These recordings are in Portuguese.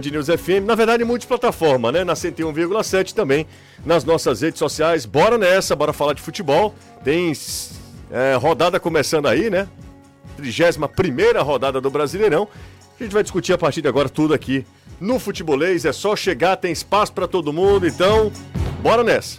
de News FM, na verdade multiplataforma, né? Na 101,7 também, nas nossas redes sociais. Bora nessa, bora falar de futebol. Tem é, rodada começando aí, né? 31 rodada do Brasileirão. A gente vai discutir a partir de agora tudo aqui no Futebolês. É só chegar, tem espaço para todo mundo, então bora nessa.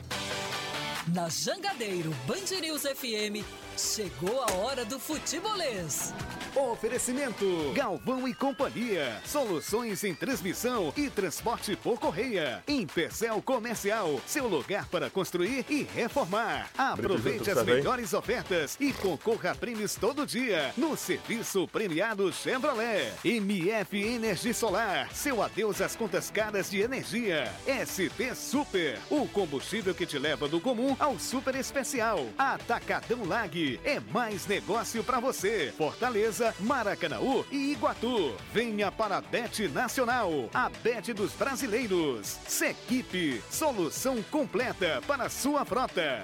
Na Jangadeiro Band News FM Chegou a hora do futebolês. Oferecimento: Galvão e Companhia. Soluções em transmissão e transporte por correia. Empecel Comercial. Seu lugar para construir e reformar. Aproveite as melhores ofertas e concorra a prêmios todo dia no serviço premiado Chevrolet. MF Energia Solar. Seu adeus às contas caras de energia. ST Super. O combustível que te leva do comum ao super especial. Atacadão Lag é mais negócio para você. Fortaleza, Maracanaú e Iguatu. Venha para a Bet Nacional, a Bet dos brasileiros. Sequipe, solução completa para sua frota.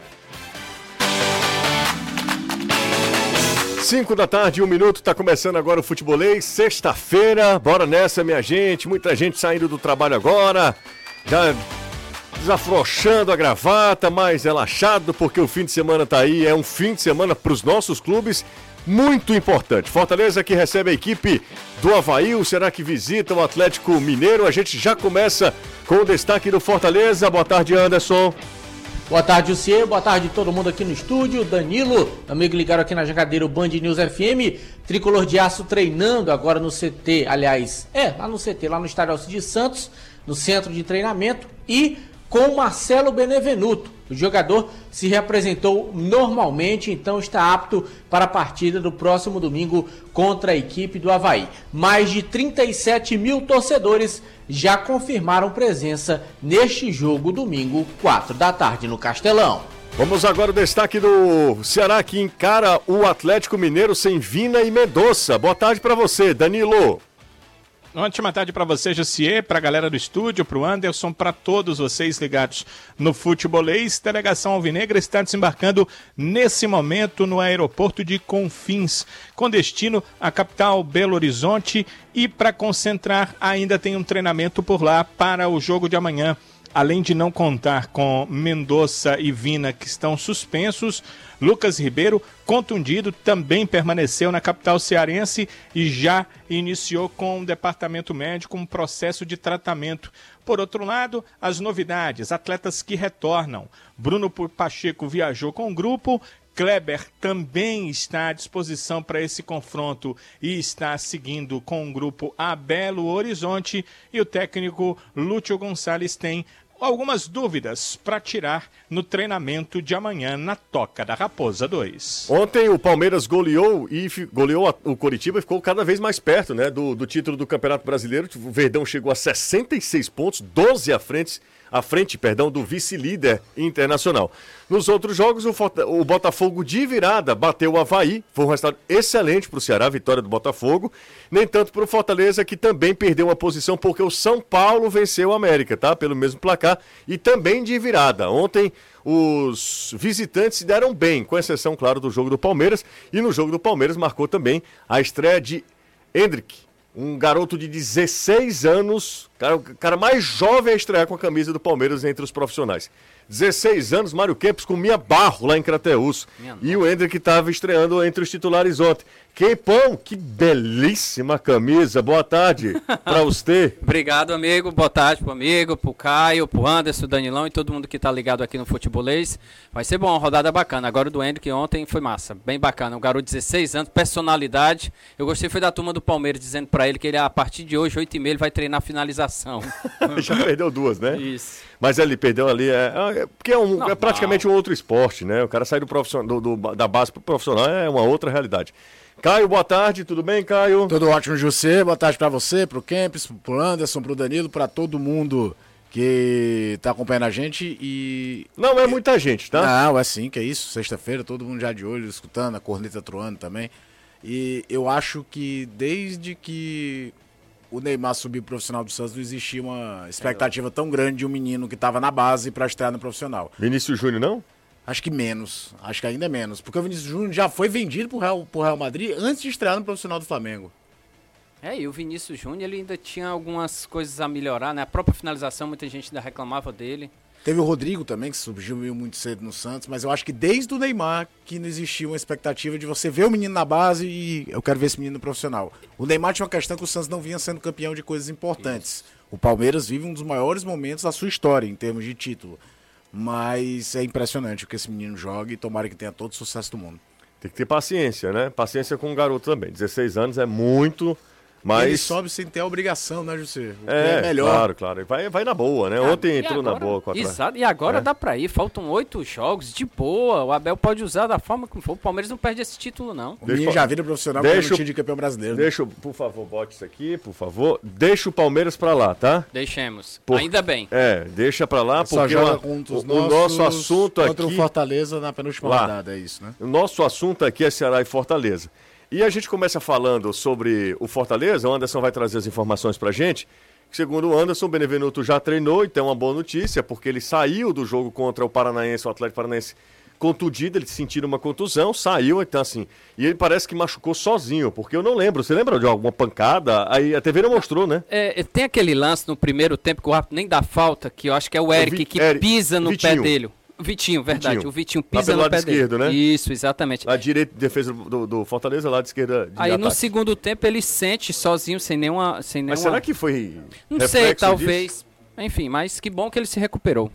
5 da tarde, um minuto, tá começando agora o futebolês, sexta-feira, bora nessa, minha gente, muita gente saindo do trabalho agora, já desafrouxando a gravata, mais relaxado, porque o fim de semana tá aí, é um fim de semana para os nossos clubes muito importante. Fortaleza que recebe a equipe do Havaí, o será que visita o Atlético Mineiro? A gente já começa com o destaque do Fortaleza. Boa tarde, Anderson. Boa tarde, Lucier. Boa tarde todo mundo aqui no estúdio. Danilo, amigo ligado aqui na Jangadeira Band News FM. Tricolor de Aço treinando agora no CT, aliás, é, lá no CT, lá no Estádio Alcides Santos, no centro de treinamento. E com Marcelo Benevenuto. O jogador se reapresentou normalmente, então está apto para a partida do próximo domingo contra a equipe do Havaí. Mais de 37 mil torcedores já confirmaram presença neste jogo domingo, 4 da tarde, no Castelão. Vamos agora ao destaque do Ceará que encara o Atlético Mineiro sem Vina e Medoça. Boa tarde para você, Danilo. Ótima tarde para você, Jussier, para a galera do estúdio, para o Anderson, para todos vocês ligados no Futebolês. Delegação Alvinegra está desembarcando nesse momento no aeroporto de Confins, com destino à capital Belo Horizonte. E para concentrar, ainda tem um treinamento por lá para o jogo de amanhã. Além de não contar com Mendonça e Vina, que estão suspensos, Lucas Ribeiro, contundido, também permaneceu na capital cearense e já iniciou com o departamento médico um processo de tratamento. Por outro lado, as novidades, atletas que retornam. Bruno Pacheco viajou com o grupo, Kleber também está à disposição para esse confronto e está seguindo com o grupo a Belo Horizonte e o técnico Lúcio Gonçalves tem algumas dúvidas para tirar no treinamento de amanhã na Toca da Raposa 2. Ontem o Palmeiras goleou e goleou o Coritiba e ficou cada vez mais perto né, do, do título do Campeonato Brasileiro. O Verdão chegou a 66 pontos, 12 à frente à frente, perdão, do vice-líder internacional. Nos outros jogos, o, o, Botafogo de virada bateu o Havaí, foi um resultado excelente para o Ceará, vitória do Botafogo, nem tanto para o Fortaleza, que também perdeu uma posição, porque o São Paulo venceu o América, tá? Pelo mesmo placar, e também de virada. Ontem, os visitantes se deram bem, com exceção, claro, do jogo do Palmeiras, e no jogo do Palmeiras marcou também a estreia de Hendrick, um garoto de 16 anos, cara, o cara mais jovem a estrear com a camisa do Palmeiras entre os profissionais. 16 anos, Mário Kempis comia barro lá em Crateus. E o Hendrick estava estreando entre os titulares ontem. Keipão, que belíssima camisa. Boa tarde para você. Obrigado, amigo. Boa tarde pro amigo, pro Caio, pro Anderson, Danilão e todo mundo que tá ligado aqui no Futebolês. Vai ser bom, uma rodada bacana. Agora o do Hendrick ontem foi massa, bem bacana. Um garoto de 16 anos, personalidade. Eu gostei foi da turma do Palmeiras dizendo para ele que ele a partir de hoje, 8 e meia, ele vai treinar a finalização. Já perdeu duas, né? Isso. Mas ele perdeu ali, é, é porque é, um, é, praticamente um outro esporte, né? O cara sai do profissional, do, do, da base pro profissional é uma outra realidade. Caio, boa tarde, tudo bem, Caio? Tudo ótimo, José. Boa tarde para você, para o Kempis, para o Anderson, para o Danilo, para todo mundo que está acompanhando a gente e. Não é muita gente, tá? Não, é sim, que é isso. Sexta-feira, todo mundo já de olho, escutando, a corneta troando também. E eu acho que desde que o Neymar subiu profissional do Santos, não existia uma expectativa tão grande de um menino que estava na base para estrear no profissional. Vinícius Júnior, não? Acho que menos. Acho que ainda é menos. Porque o Vinícius Júnior já foi vendido pro Real, pro Real Madrid antes de estrear no profissional do Flamengo. É, e o Vinícius Júnior ele ainda tinha algumas coisas a melhorar, né? A própria finalização, muita gente ainda reclamava dele. Teve o Rodrigo também, que surgiu muito cedo no Santos, mas eu acho que desde o Neymar que não existia uma expectativa de você ver o menino na base e eu quero ver esse menino no profissional. O Neymar tinha uma questão que o Santos não vinha sendo campeão de coisas importantes. Isso. O Palmeiras vive um dos maiores momentos da sua história em termos de título. Mas é impressionante o que esse menino joga e tomara que tenha todo o sucesso do mundo. Tem que ter paciência, né? Paciência com o garoto também. 16 anos é muito mas... Ele sobe sem ter a obrigação, né, José? O é, é melhor. Claro, claro. Vai, vai na boa, né? Ah, Ontem entrou agora, na boa com a Exato, e agora é. dá pra ir. Faltam oito jogos de boa. O Abel pode usar da forma como for. O Palmeiras não perde esse título, não. O deixa, já vira profissional deixa, time de campeão brasileiro. Né? Deixa, por favor, bote isso aqui, por favor. Deixa o Palmeiras pra lá, tá? Deixemos. Por... Ainda bem. É, deixa pra lá, porque Só joga uma, o, o nosso assunto aqui... Contra o Fortaleza na penúltima lá. rodada, é isso, né? O nosso assunto aqui é Ceará e Fortaleza. E a gente começa falando sobre o Fortaleza, o Anderson vai trazer as informações pra gente. Segundo o Anderson, o Benevenuto já treinou, então é uma boa notícia, porque ele saiu do jogo contra o Paranaense, o Atlético Paranaense contundido, ele sentiu uma contusão, saiu, então assim, e ele parece que machucou sozinho, porque eu não lembro, você lembra de alguma pancada? Aí a TV não mostrou, né? É, tem aquele lance no primeiro tempo que o árbitro nem dá falta, que eu acho que é o Eric é o Vi que Eric, pisa no Vitinho. pé dele. Vitinho, verdade. Vitinho. O Vitinho pisa no lado pé esquerdo, dele. né? Isso, exatamente. A direita defesa do, do Fortaleza, lá de esquerda. De Aí ataque. no segundo tempo ele sente sozinho, sem nenhuma. Sem nenhuma... Mas será que foi. Não sei, talvez. Disso? Enfim, mas que bom que ele se recuperou.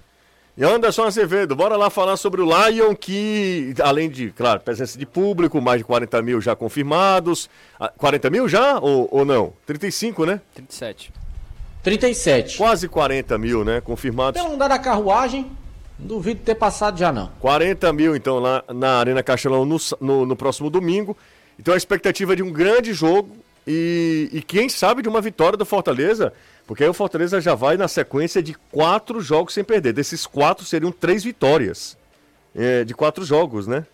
E Anderson Azevedo, bora lá falar sobre o Lion, que além de, claro, presença de público, mais de 40 mil já confirmados. 40 ah, mil já ou, ou não? 35, né? 37. 37. Quase 40 mil, né? Confirmados. Pelo andar da carruagem, Duvido ter passado já não. 40 mil, então, lá na Arena Castelão no, no, no próximo domingo. Então a expectativa de um grande jogo e, e, quem sabe de uma vitória do Fortaleza, porque aí o Fortaleza já vai na sequência de quatro jogos sem perder. Desses quatro seriam três vitórias é, de quatro jogos, né?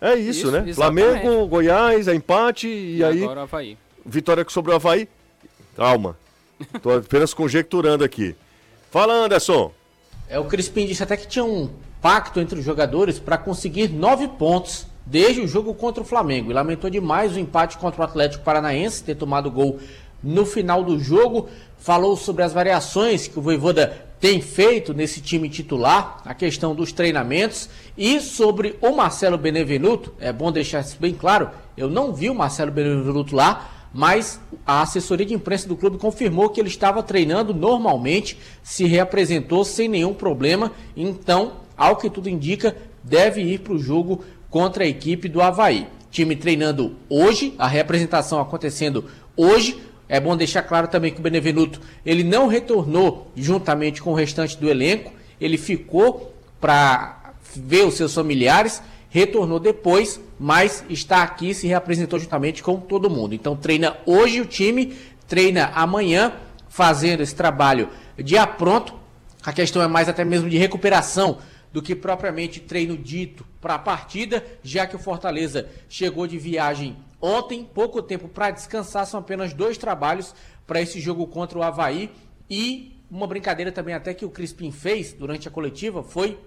É isso, isso né? Exatamente. Flamengo, Goiás, é empate e, e aí. Agora Havaí. Vitória sobre o Havaí. Calma. Tô apenas conjecturando aqui. Fala, Anderson. É, o Crispim disse até que tinha um pacto entre os jogadores para conseguir nove pontos desde o jogo contra o Flamengo. E lamentou demais o empate contra o Atlético Paranaense, ter tomado gol no final do jogo. Falou sobre as variações que o Voivoda tem feito nesse time titular, a questão dos treinamentos e sobre o Marcelo Benevenuto. É bom deixar isso bem claro, eu não vi o Marcelo Benevenuto lá, mas a assessoria de imprensa do clube confirmou que ele estava treinando normalmente, se reapresentou sem nenhum problema, então, ao que tudo indica, deve ir para o jogo contra a equipe do Havaí. Time treinando hoje, a reapresentação acontecendo hoje. É bom deixar claro também que o Benevenuto ele não retornou juntamente com o restante do elenco, ele ficou para ver os seus familiares retornou depois, mas está aqui, se reapresentou juntamente com todo mundo. Então treina hoje o time, treina amanhã, fazendo esse trabalho de apronto. A questão é mais até mesmo de recuperação do que propriamente treino dito para a partida, já que o Fortaleza chegou de viagem ontem, pouco tempo para descansar, são apenas dois trabalhos para esse jogo contra o Havaí. E uma brincadeira também até que o Crispim fez durante a coletiva foi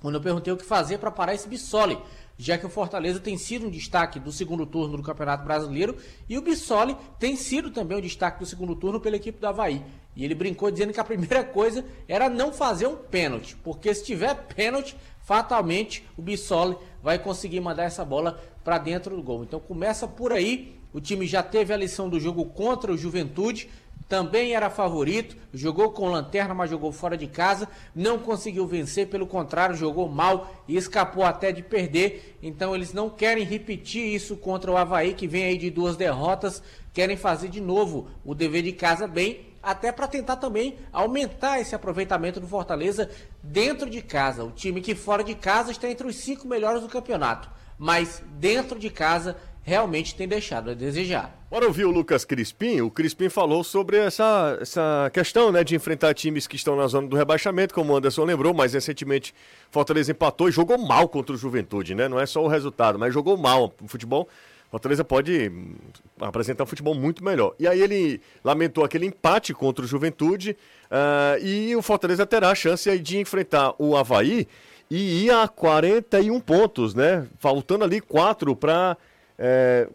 quando eu perguntei o que fazer para parar esse Bissoli, já que o Fortaleza tem sido um destaque do segundo turno do Campeonato Brasileiro e o Bissoli tem sido também um destaque do segundo turno pela equipe do Havaí. E ele brincou dizendo que a primeira coisa era não fazer um pênalti, porque se tiver pênalti, fatalmente o Bissoli vai conseguir mandar essa bola para dentro do gol. Então começa por aí. O time já teve a lição do jogo contra o Juventude, também era favorito, jogou com lanterna, mas jogou fora de casa, não conseguiu vencer, pelo contrário, jogou mal e escapou até de perder. Então eles não querem repetir isso contra o Havaí, que vem aí de duas derrotas, querem fazer de novo o dever de casa bem, até para tentar também aumentar esse aproveitamento do Fortaleza dentro de casa. O time que fora de casa está entre os cinco melhores do campeonato, mas dentro de casa realmente tem deixado a desejar. Bora ouvir o Lucas Crispim. O Crispim falou sobre essa, essa questão né, de enfrentar times que estão na zona do rebaixamento, como o Anderson lembrou, mas recentemente Fortaleza empatou e jogou mal contra o Juventude, né? Não é só o resultado, mas jogou mal o futebol. Fortaleza pode hum, apresentar um futebol muito melhor. E aí ele lamentou aquele empate contra o Juventude uh, e o Fortaleza terá a chance de enfrentar o Havaí e ir a 41 pontos, né? Faltando ali 4 para é,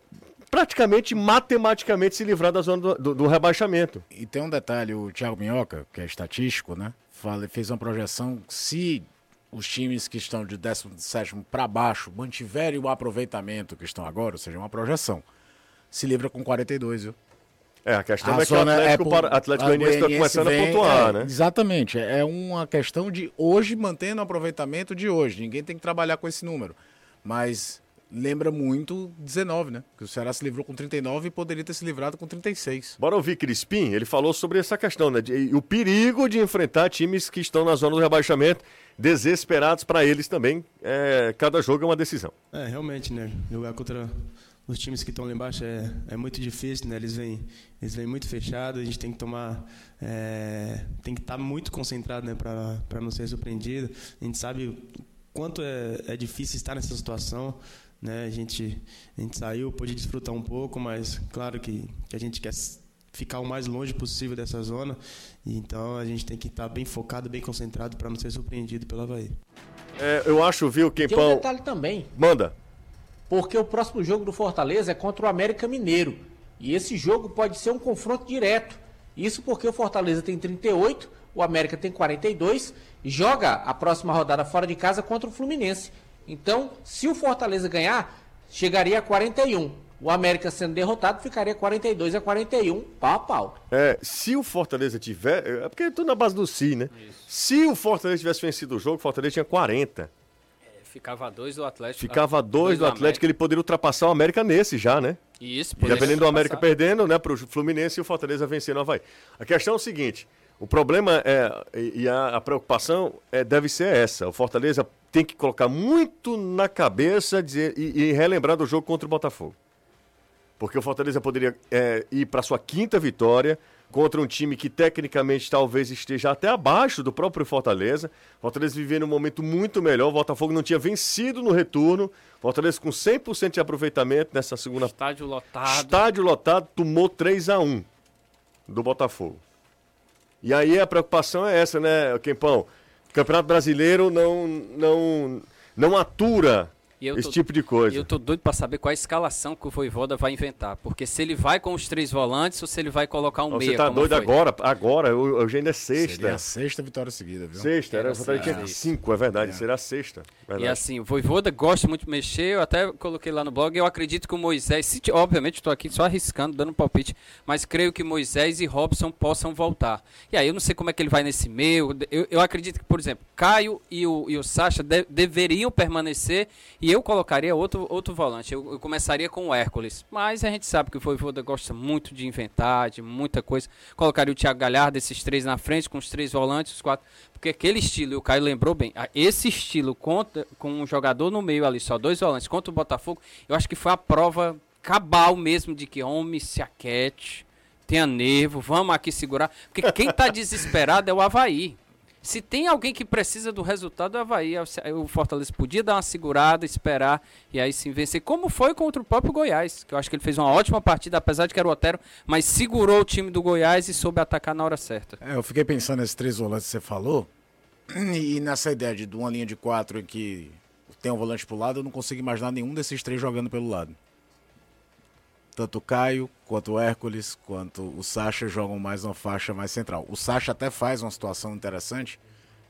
praticamente matematicamente se livrar da zona do, do, do rebaixamento. E tem um detalhe, o Thiago Minhoca, que é estatístico, né? Fala, fez uma projeção se os times que estão de 17 para baixo mantiverem o aproveitamento que estão agora, ou seja, uma projeção, se livra com 42, viu? É, a questão A é que o zona Atlético, por- Atlético Goianiense está começando vem- a pontuar, é, né? Exatamente. É uma questão de hoje mantendo o aproveitamento de hoje. Ninguém tem que trabalhar com esse número. Mas lembra muito 19, né? Que o Ceará se livrou com 39 e poderia ter se livrado com 36. Bora ouvir Crispim, ele falou sobre essa questão, né? de- e o perigo de enfrentar times que estão na zona do rebaixamento, desesperados para eles também. É, cada jogo é uma decisão. É, realmente, né? Jogar contra os times que estão lá embaixo é, é muito difícil, né? Eles vêm, eles vêm muito fechados, a gente tem que tomar. é, tem que estar muito concentrado, né? Para não ser surpreendido. A gente sabe o quanto é, é difícil estar nessa situação. Né? A, gente, a gente saiu, pôde desfrutar um pouco, mas claro que, que a gente quer ficar o mais longe possível dessa zona. Então a gente tem que estar bem focado, bem concentrado para não ser surpreendido pelo Havaí. É, eu acho, viu, Tem um Quempão. detalhe também, Manda. porque o próximo jogo do Fortaleza é contra o América Mineiro. E esse jogo pode ser um confronto direto. Isso porque o Fortaleza tem 38, o América tem 42 e joga a próxima rodada fora de casa contra o Fluminense. Então, se o Fortaleza ganhar, chegaria a 41. O América sendo derrotado ficaria 42 a 41, pau a pau. É, se o Fortaleza tiver. É porque tudo na base do si, né? Se o Fortaleza tivesse vencido o jogo, o Fortaleza tinha 40. Ficava dois do Atlético. Ficava dois do Atlético, ele poderia ultrapassar o América nesse já, né? Isso, Dependendo do América perdendo, né, pro Fluminense e o Fortaleza vencendo o Havaí. A questão é o seguinte: o problema é, e e a, a preocupação é, deve ser essa. O Fortaleza tem que colocar muito na cabeça dizer, e, e relembrar do jogo contra o Botafogo. Porque o Fortaleza poderia é, ir para sua quinta vitória contra um time que tecnicamente talvez esteja até abaixo do próprio Fortaleza. Fortaleza vivendo um momento muito melhor. O Botafogo não tinha vencido no retorno. Fortaleza com 100% de aproveitamento nessa segunda Estádio lotado. Estádio lotado tomou 3 a 1 do Botafogo. E aí a preocupação é essa, né, Quempão? Campeonato Brasileiro não, não, não atura esse tô- tipo de coisa. E eu tô doido pra saber qual a escalação que o Voivoda vai inventar. Porque se ele vai com os três volantes ou se ele vai colocar um Ó, meia. Você tá como doido foi. agora? Agora, hoje ainda é sexta. Seria a sexta vitória seguida, viu? Sexta, era, Era tinha sexta. cinco, é verdade, será sexta. E Verdade. assim, o Voivoda gosta muito de mexer, eu até coloquei lá no blog, eu acredito que o Moisés, se, obviamente estou aqui só arriscando, dando um palpite, mas creio que Moisés e Robson possam voltar. E aí eu não sei como é que ele vai nesse meio, eu, eu acredito que, por exemplo, Caio e o, e o Sacha de- deveriam permanecer e eu colocaria outro, outro volante, eu, eu começaria com o Hércules, mas a gente sabe que o Voivoda gosta muito de inventar, de muita coisa, colocaria o Thiago Galhardo, esses três na frente, com os três volantes, os quatro, porque aquele estilo, e o Caio lembrou bem, esse estilo contra, com um jogador no meio ali, só dois volantes, contra o Botafogo, eu acho que foi a prova cabal mesmo de que homem se aquete, tenha nervo, vamos aqui segurar. Porque quem tá desesperado é o Havaí. Se tem alguém que precisa do resultado, é o Havaí. O Fortaleza podia dar uma segurada, esperar e aí sim vencer. Como foi contra o próprio Goiás, que eu acho que ele fez uma ótima partida, apesar de que era o Otero, mas segurou o time do Goiás e soube atacar na hora certa. É, eu fiquei pensando nesses três volantes que você falou. E nessa ideia de uma linha de quatro em que tem um volante pro lado, eu não consigo imaginar nenhum desses três jogando pelo lado. Tanto o Caio, quanto o Hércules, quanto o Sacha jogam mais uma faixa mais central. O Sacha até faz uma situação interessante,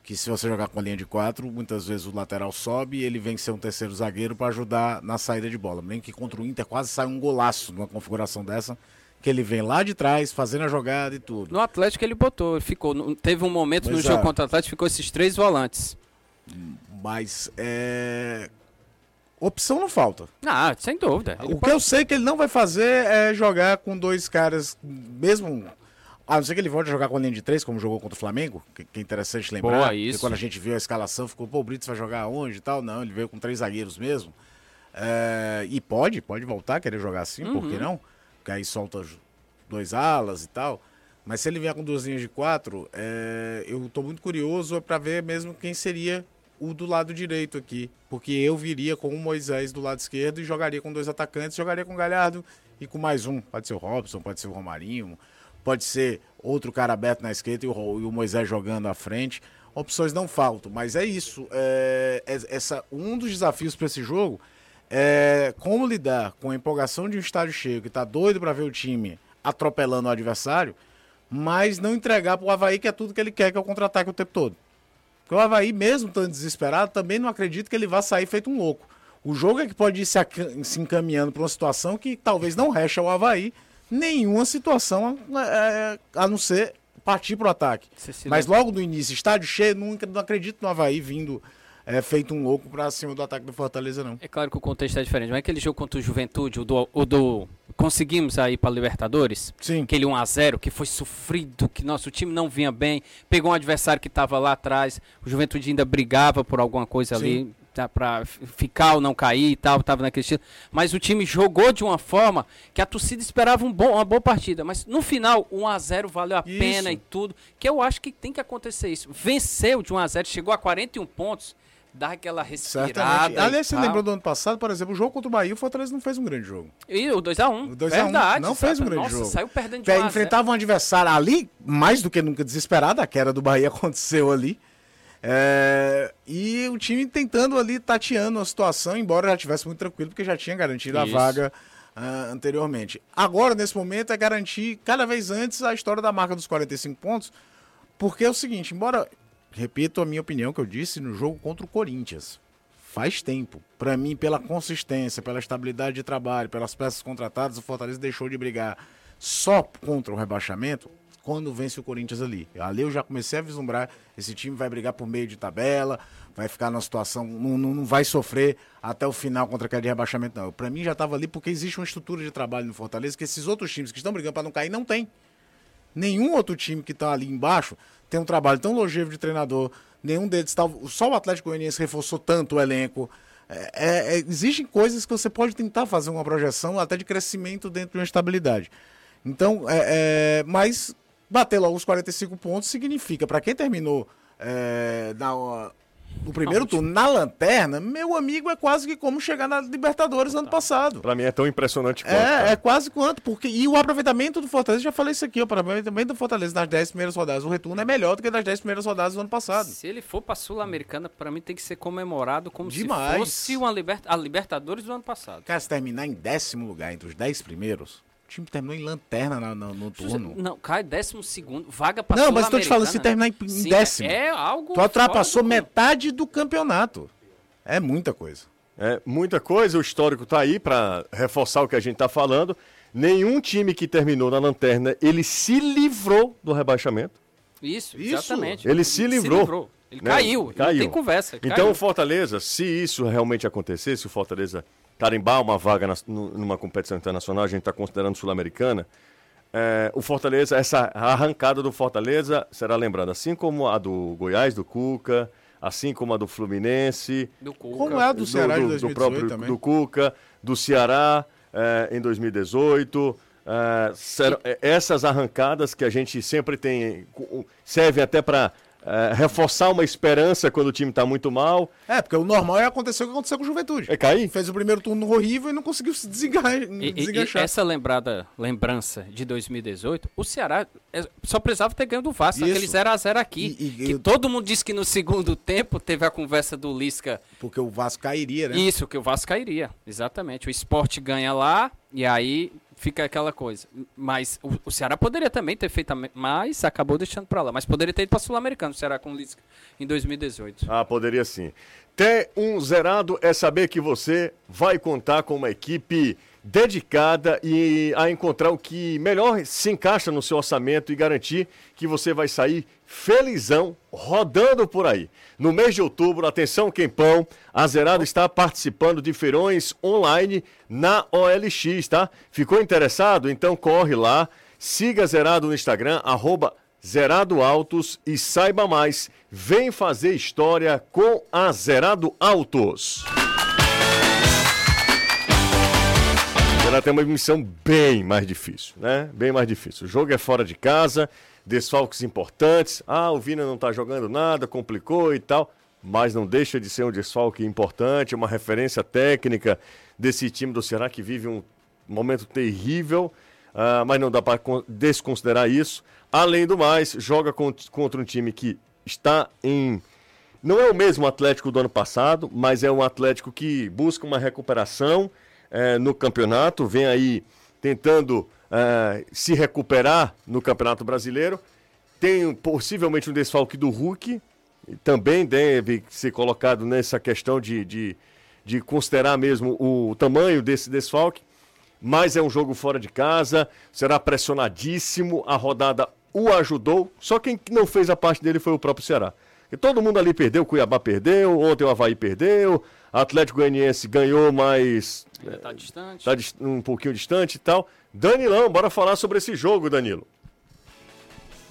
que se você jogar com a linha de quatro, muitas vezes o lateral sobe e ele vem ser um terceiro zagueiro para ajudar na saída de bola. Nem que contra o Inter quase sai um golaço numa configuração dessa, que ele vem lá de trás, fazendo a jogada e tudo. No Atlético ele botou, ficou. Teve um momento no Pois jogo é. contra o Atlético, ficou esses três volantes. Mas é. Opção não falta. Ah, sem dúvida. Ele O que eu sei que ele não vai fazer é jogar com dois caras, mesmo. A não ser que ele volte a jogar com a linha de três, como jogou contra o Flamengo, que, que é interessante lembrar. Boa, isso. quando a gente viu a escalação, ficou, pô, o Brits vai jogar onde e tal. Não, ele veio com três zagueiros mesmo. É, e pode, pode voltar a querer jogar assim, por Uhum. que não? Porque aí solta dois alas e tal. Mas se ele vier com duas linhas de quatro, é, eu tô muito curioso para ver mesmo quem seria o do lado direito aqui. Porque eu viria com o Moisés do lado esquerdo e jogaria com dois atacantes, jogaria com o Galhardo e com mais um. Pode ser o Robson, pode ser o Romarinho, pode ser outro cara aberto na esquerda e o, o Moisés jogando à frente. Opções não faltam, mas é isso. É, é- essa, um dos desafios para esse jogo é, como lidar com a empolgação de um estádio cheio que tá doido para ver o time atropelando o adversário, mas não entregar pro Havaí que é tudo que ele quer, que é o contra-ataque o tempo todo. Porque o Havaí, mesmo estando desesperado, também não acredito que ele vá sair feito um louco. O jogo é que pode ir se, se encaminhando para uma situação que talvez não reche ao Havaí nenhuma situação é, a não ser partir pro ataque. Você se Mas logo no início, estádio cheio, nunca não acredito no Havaí vindo é, feito um louco pra cima do ataque do Fortaleza, não. É claro que o contexto é diferente, mas aquele jogo contra o Juventude, o do, o do conseguimos aí para Libertadores, Sim. aquele 1 a 0 que foi sofrido, que nosso time não vinha bem, pegou um adversário que estava lá atrás, o Juventude ainda brigava por alguma coisa ali, tá, para ficar ou não cair e tal, tava naquele estilo, mas o time jogou de uma forma que a torcida esperava um bom, uma boa partida, mas no final 1 a 0 valeu a Isso. pena e tudo, que eu acho que tem que acontecer isso. Venceu de 1 a 0, chegou a 41 pontos, dá aquela respirada. Aliás, você lembrou do ano passado, por exemplo, o jogo contra o Bahia, o Fortaleza não fez um grande jogo. E o 2x1. O 2 a 1 Verdade. não fez um grande Nossa, jogo. saiu perdendo de É, 1 a 0. enfrentava um adversário ali, mais do que nunca desesperado, a queda do Bahia aconteceu ali. É, e o time tentando ali, tateando a situação, embora já tivesse muito tranquilo, porque já tinha garantido a Isso. vaga ah, anteriormente. Agora, nesse momento, é garantir cada vez antes a história da marca dos 45 pontos, porque é o seguinte, embora, repito a minha opinião que eu disse no jogo contra o Corinthians, faz tempo. Pra mim, pela consistência, pela estabilidade de trabalho, pelas peças contratadas, o Fortaleza deixou de brigar só contra o rebaixamento quando vence o Corinthians ali. Ali eu já comecei a vislumbrar, esse time vai brigar por meio de tabela, vai ficar numa situação, não, não, não vai sofrer até o final contra aquele rebaixamento, não. Pra mim já tava ali porque existe uma estrutura de trabalho no Fortaleza que esses outros times que estão brigando pra não cair não tem. Nenhum outro time que está ali embaixo tem um trabalho tão longevo de treinador. Nenhum deles tá. Só o Atlético Goianiense reforçou tanto o elenco. É, é, é, existem coisas que você pode tentar fazer uma projeção até de crescimento dentro de uma estabilidade. Então, é, é, mas bater logo os 45 pontos significa, para quem terminou é, na, no primeiro turno na lanterna, meu amigo, é quase que como chegar na Libertadores ano passado. Pra mim é tão impressionante quanto. É, cara. é quase quanto, porque. E o aproveitamento do Fortaleza, já falei isso aqui, o aproveitamento do Fortaleza nas 10 primeiras rodadas, o retorno é melhor do que das 10 primeiras rodadas do ano passado. Se ele for pra Sul-Americana, pra mim tem que ser comemorado como Demais. se fosse uma liber... a Libertadores do ano passado. Cara, se terminar em décimo lugar entre os 10 primeiros, time terminou em lanterna na- no, no turno. Não, cai décimo segundo, vaga pra Não, mas tô te falando, se terminar em, em Sim, décimo, É algo. tu ultrapassou do metade do campeonato. É muita coisa. É muita coisa, o histórico tá aí pra reforçar o que a gente tá falando. Nenhum time que terminou na lanterna, ele se livrou do rebaixamento. Isso, Isso. exatamente. Ele se livrou. Ele né? caiu, não Caiu. tem conversa. Então caiu. o Fortaleza, se isso realmente acontecer, se o Fortaleza carimbar uma vaga nu- numa competição internacional, a gente está considerando sul-americana, é, o Fortaleza, essa arrancada do Fortaleza será lembrada, assim como a do Goiás, do Cuca, assim como a do Fluminense, Do Cuca. Como é a do Ceará do, 2018 próprio também? do Cuca, do Ceará eh, em 2018. eh, serão- eh, essas arrancadas que a gente sempre tem servem até para reforçar uma esperança quando o time está muito mal. É, porque o normal é acontecer o que aconteceu com o Juventude. É cair? Fez o primeiro turno horrível e não conseguiu se desenga- E- e- e essa lembrada, lembrança de 2018, o Ceará é, só precisava ter ganho do Vasco, Isso. aquele 0x0 aqui. E- e- que e- todo mundo disse que no segundo tempo teve a conversa do Lisca. Porque o Vasco cairia, né? Isso, que o Vasco cairia. Exatamente. O esporte ganha lá e aí fica aquela coisa. Mas o, o Ceará poderia também ter feito, mas acabou deixando pra lá. Mas poderia ter ido pra Sul-Americano, o Ceará com o Lisca em 2018. Ah, poderia sim. Ter um zerado é saber que você vai contar com uma equipe dedicada e a encontrar o que melhor se encaixa no seu orçamento e garantir que você vai sair felizão rodando por aí. No mês de outubro, atenção Quempão, a Zerado está participando de feirões online na OLX, tá? Ficou interessado? Então corre lá, siga Zerado no Instagram, arroba Zerado Autos e saiba mais. Vem fazer história com a Zerado Autos. Ela tem uma missão bem mais difícil, né? Bem mais difícil. O jogo é fora de casa, desfalques importantes. Ah, o Vina não tá jogando nada, complicou e tal. Mas não deixa de ser um desfalque importante, uma referência técnica desse time do Ceará que vive um momento terrível. ah, mas não dá para desconsiderar isso. Além do mais, joga con- contra um time que está em Não é o mesmo Atlético do ano passado, mas é um Atlético que busca uma recuperação é, no campeonato, vem aí tentando é, se recuperar no Campeonato Brasileiro. Tem possivelmente um desfalque do Hulk, também deve ser colocado nessa questão de, de, de considerar mesmo o tamanho desse desfalque. Mas é um jogo fora de casa, será pressionadíssimo, a rodada o ajudou, só quem não fez a parte dele foi o próprio Ceará. E todo mundo ali perdeu, o Cuiabá perdeu, ontem o Havaí perdeu, Atlético Goianiense ganhou, mas Está distante. está um pouquinho distante e tal. Danilão, bora falar sobre esse jogo, Danilo.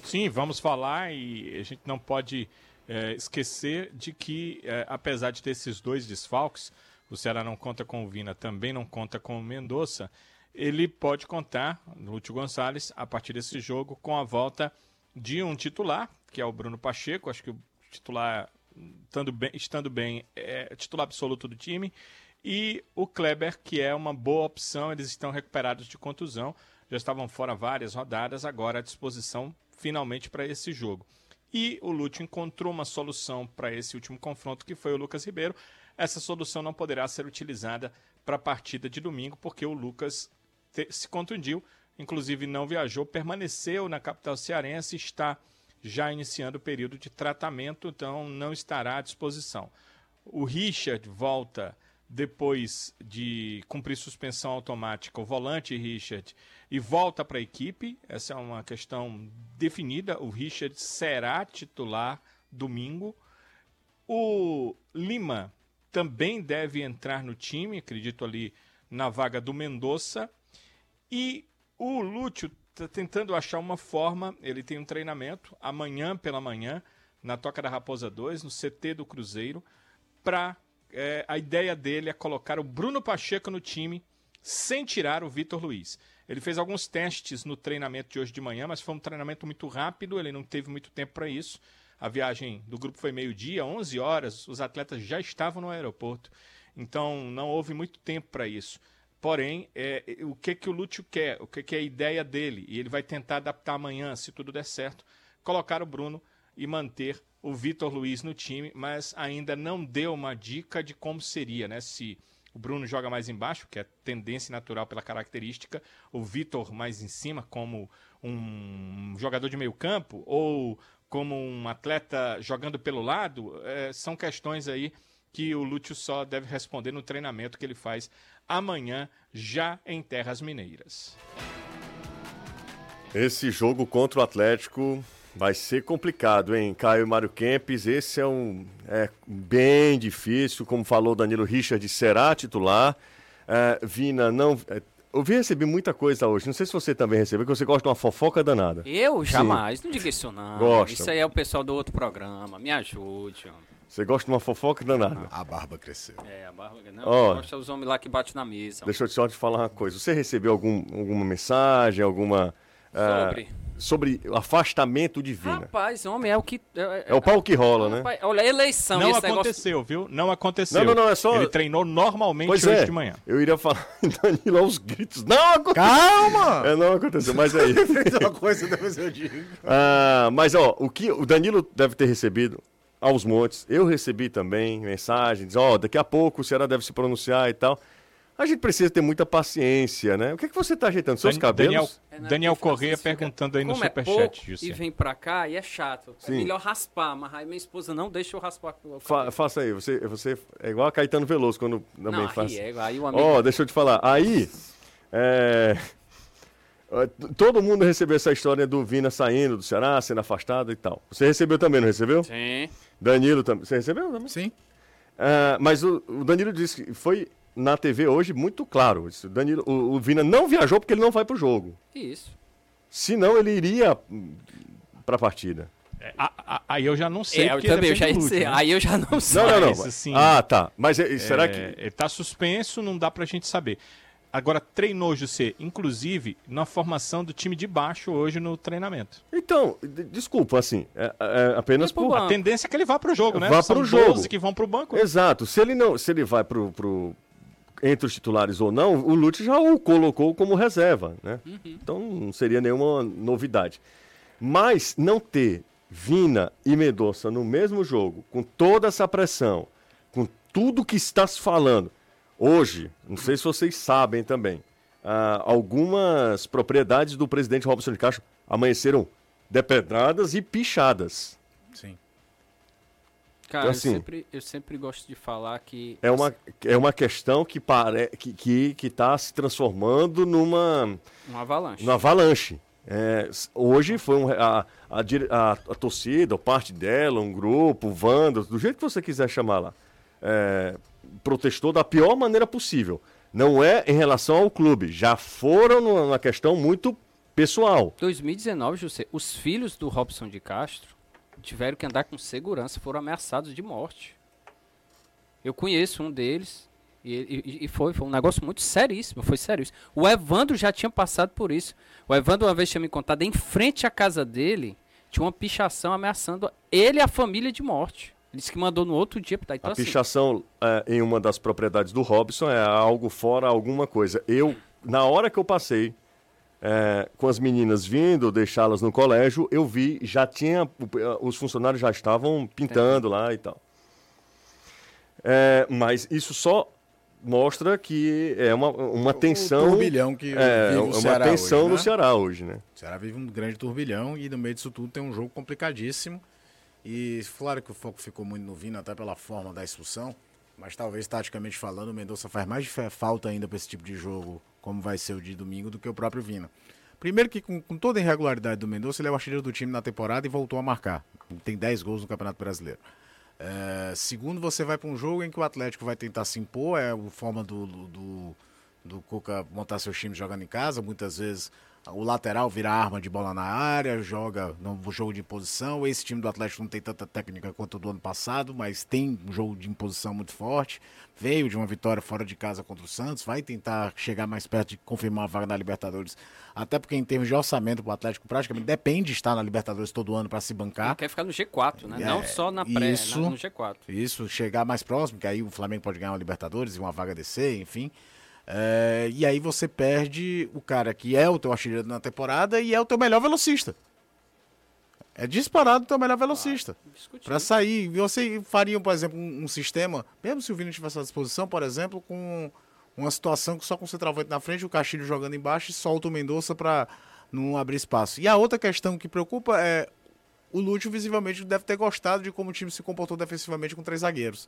Sim, vamos falar e a gente não pode eh, esquecer de que, eh, apesar de ter esses dois desfalques, o Ceará não conta com o Vina, também não conta com o Mendonça, ele pode contar, no Lúcio Gonçalves, a partir desse jogo, com a volta de um titular, que é o Bruno Pacheco, acho que o titular, estando bem, estando bem é titular absoluto do time, e o Kleber, que é uma boa opção, eles estão recuperados de contusão, já estavam fora várias rodadas, agora à disposição finalmente para esse jogo. E o Lúcio encontrou uma solução para esse último confronto, que foi o Lucas Ribeiro. Essa solução não poderá ser utilizada para a partida de domingo, porque o Lucas se contundiu, inclusive não viajou, permaneceu na capital cearense, está já iniciando o período de tratamento, então não estará à disposição. O Richard volta depois de cumprir suspensão automática, o volante Richard, e volta para a equipe. Essa é uma questão definida. O Richard será titular domingo. O Lima também deve entrar no time, acredito ali na vaga do Mendonça. E o Lúcio está tentando achar uma forma. Ele tem um treinamento amanhã pela manhã, na Toca da Raposa 2, no CT do Cruzeiro, para. a ideia dele é colocar o Bruno Pacheco no time sem tirar o Vitor Luiz. Ele fez alguns testes no treinamento de hoje de manhã, mas foi um treinamento muito rápido, ele não teve muito tempo para isso. A viagem do grupo foi meio-dia, 11 horas, os atletas já estavam no aeroporto. Então não houve muito tempo para isso. Porém, é, o que, que o Lúcio quer, o que, que é a ideia dele, e ele vai tentar adaptar amanhã, se tudo der certo, colocar o Bruno e manter o Vitor Luiz no time, mas ainda não deu uma dica de como seria, né? Se o Bruno joga mais embaixo, que é tendência natural pela característica, o Vitor mais em cima, como um jogador de meio campo, ou como um atleta jogando pelo lado, é, são questões aí que o Lúcio só deve responder no treinamento que ele faz amanhã, já em Terras Mineiras. Esse jogo contra o Atlético vai ser complicado, hein? Caio e Mário Kempes, esse é um é bem difícil, como falou Danilo Richard, será titular. É, Vina não. É, eu vi receber muita coisa hoje. Não sei se você também recebeu, que você gosta de uma fofoca danada. Eu jamais, não diga isso não. Gosta. Isso aí é o pessoal do outro programa. Me ajude, homem. Você gosta de uma fofoca danada. A barba cresceu. É, a barba. Não, Ó. gosta os homens lá que batem na mesa. Deixa eu só te falar uma coisa. Você recebeu algum, alguma mensagem, alguma. ah, Sobre. sobre o afastamento de Vina. Rapaz, homem, é o que. É, É o pau que rola, né? Rapaz, olha, eleição, Não esse negócio. aconteceu, viu? Não aconteceu. Não, não, não, é só- Ele treinou normalmente Pois hoje é, de manhã. eu iria falar, Danilo, aos gritos. Não aconteceu! Calma! É, não aconteceu, mas aí. uma coisa, depois eu digo. Ah, mas ó, o que o Danilo deve ter recebido aos montes, eu recebi também mensagens, ó, daqui a pouco o Ceará deve se pronunciar e tal. A gente precisa ter muita paciência, né? O que, é que você tá ajeitando? Seus Dan- cabelos? Daniel, É, né, Daniel fica- perguntando aí no Como é superchat, e vem pra cá e é chato. Sim. É melhor raspar, mas aí minha esposa não deixa eu raspar. o Fa- faça aí, você, você é igual a Caetano Veloso quando também não, faz. aí é, aí o Ó, amigo... deixa eu te falar. Aí, é, todo mundo recebeu essa história do Vina saindo do Ceará, sendo afastado e tal. Você recebeu também, não recebeu? Sim. Danilo também. Você recebeu também? Sim. Ah, mas o, o Danilo disse que foi na TV hoje muito claro. isso. O, Danilo, o, o Vina não viajou porque ele não vai pro jogo. Isso. Senão ele iria hum, pra partida. É, a- a- Aí eu já não sei. É, eu também, eu já dizer. né? Aí eu já não sei. Não, não, não. Mas, assim, ah, tá. Mas é- será É, que. Ele tá suspenso, não dá pra gente saber. Agora, treinou, José, inclusive, na formação do time de baixo hoje no treinamento. Então, desculpa, assim, é, é apenas E pro por. banco? A tendência é que ele vá pro jogo, né? Vá São pro 12 jogo. que vão pro banco. Exato. Se ele não, se ele vai pro, pro entre os titulares ou não, o Lute já o colocou como reserva, né? Uhum. Então não seria nenhuma novidade. Mas não ter Vina e Mendonça no mesmo jogo, com toda essa pressão, com tudo que está se falando, hoje, não sei se vocês sabem também, ah, algumas propriedades do presidente Robson de Castro amanheceram depedradas e pichadas. Sim. Cara, Então, assim- eu, sempre, eu sempre gosto de falar que. É uma, é uma questão que está que, que, que tá se transformando numa, Um avalanche. numa avalanche. É, hoje foi um, a, a, a, a torcida, ou parte dela, um grupo, vândalos, do jeito que você quiser chamar lá, é, protestou da pior maneira possível. Não é em relação ao clube, já foram numa, questão muito pessoal. 2019, José, os filhos do Robson de Castro tiveram que andar com segurança, foram ameaçados de morte. Eu conheço um deles e, e- e foi, foi um negócio muito seríssimo, foi seríssimo. O Evandro já tinha passado por isso. O Evandro uma vez tinha me contado, em frente à casa dele, tinha uma pichação ameaçando ele e a família de morte. Ele disse que mandou no outro dia. Então, a assim, pichação é, em uma das propriedades do Robson é algo fora alguma coisa. Eu, na hora que eu passei é, com as meninas vindo deixá-las no colégio, eu vi, já tinha, os funcionários já estavam pintando lá e tal. É, mas isso só mostra que é uma, uma tensão. turbilhão que é, vive o uma Ceará tensão hoje, no né? Ceará hoje, né? O Ceará vive um grande turbilhão e no meio disso tudo tem um jogo complicadíssimo. E claro que o foco ficou muito no Vina, até pela forma da expulsão. Mas talvez, taticamente falando, o Mendonça faz mais falta ainda para esse tipo de jogo, como vai ser o de domingo, do que o próprio Vina. Primeiro que com, com toda a irregularidade do Mendonça, ele é o artilheiro do time na temporada e voltou a marcar. Tem 10 gols no Campeonato Brasileiro. É, segundo, você vai para um jogo em que o Atlético vai tentar se impor, é a forma do, do, do Cuca montar seus times jogando em casa. Muitas vezes o lateral vira arma de bola na área, joga no jogo de imposição. Esse time do Atlético não tem tanta técnica quanto o do ano passado, mas tem um jogo de imposição muito forte. Veio de uma vitória fora de casa contra o Santos, vai tentar chegar mais perto de confirmar a vaga na Libertadores. Até porque, em termos de orçamento, o Atlético praticamente depende de estar na Libertadores todo ano para se bancar. ele quer ficar no G4, né? É, Não só na pré, isso. na- no G4. Isso, chegar mais próximo, que aí o Flamengo pode ganhar uma Libertadores e uma vaga DC, enfim. É, e aí você perde o cara que é o teu artilheiro na temporada e é o teu melhor velocista. É disparado o teu melhor velocista. Discutir. Pra sair, você faria, por exemplo, um, um sistema, mesmo se o Vini tivesse à disposição, por exemplo, com uma situação que só com o centroavante na frente, o Castilho jogando embaixo e solta o Mendonça pra não abrir espaço. E a outra questão que preocupa é o Lúcio visivelmente deve ter gostado de como o time se comportou defensivamente com três zagueiros.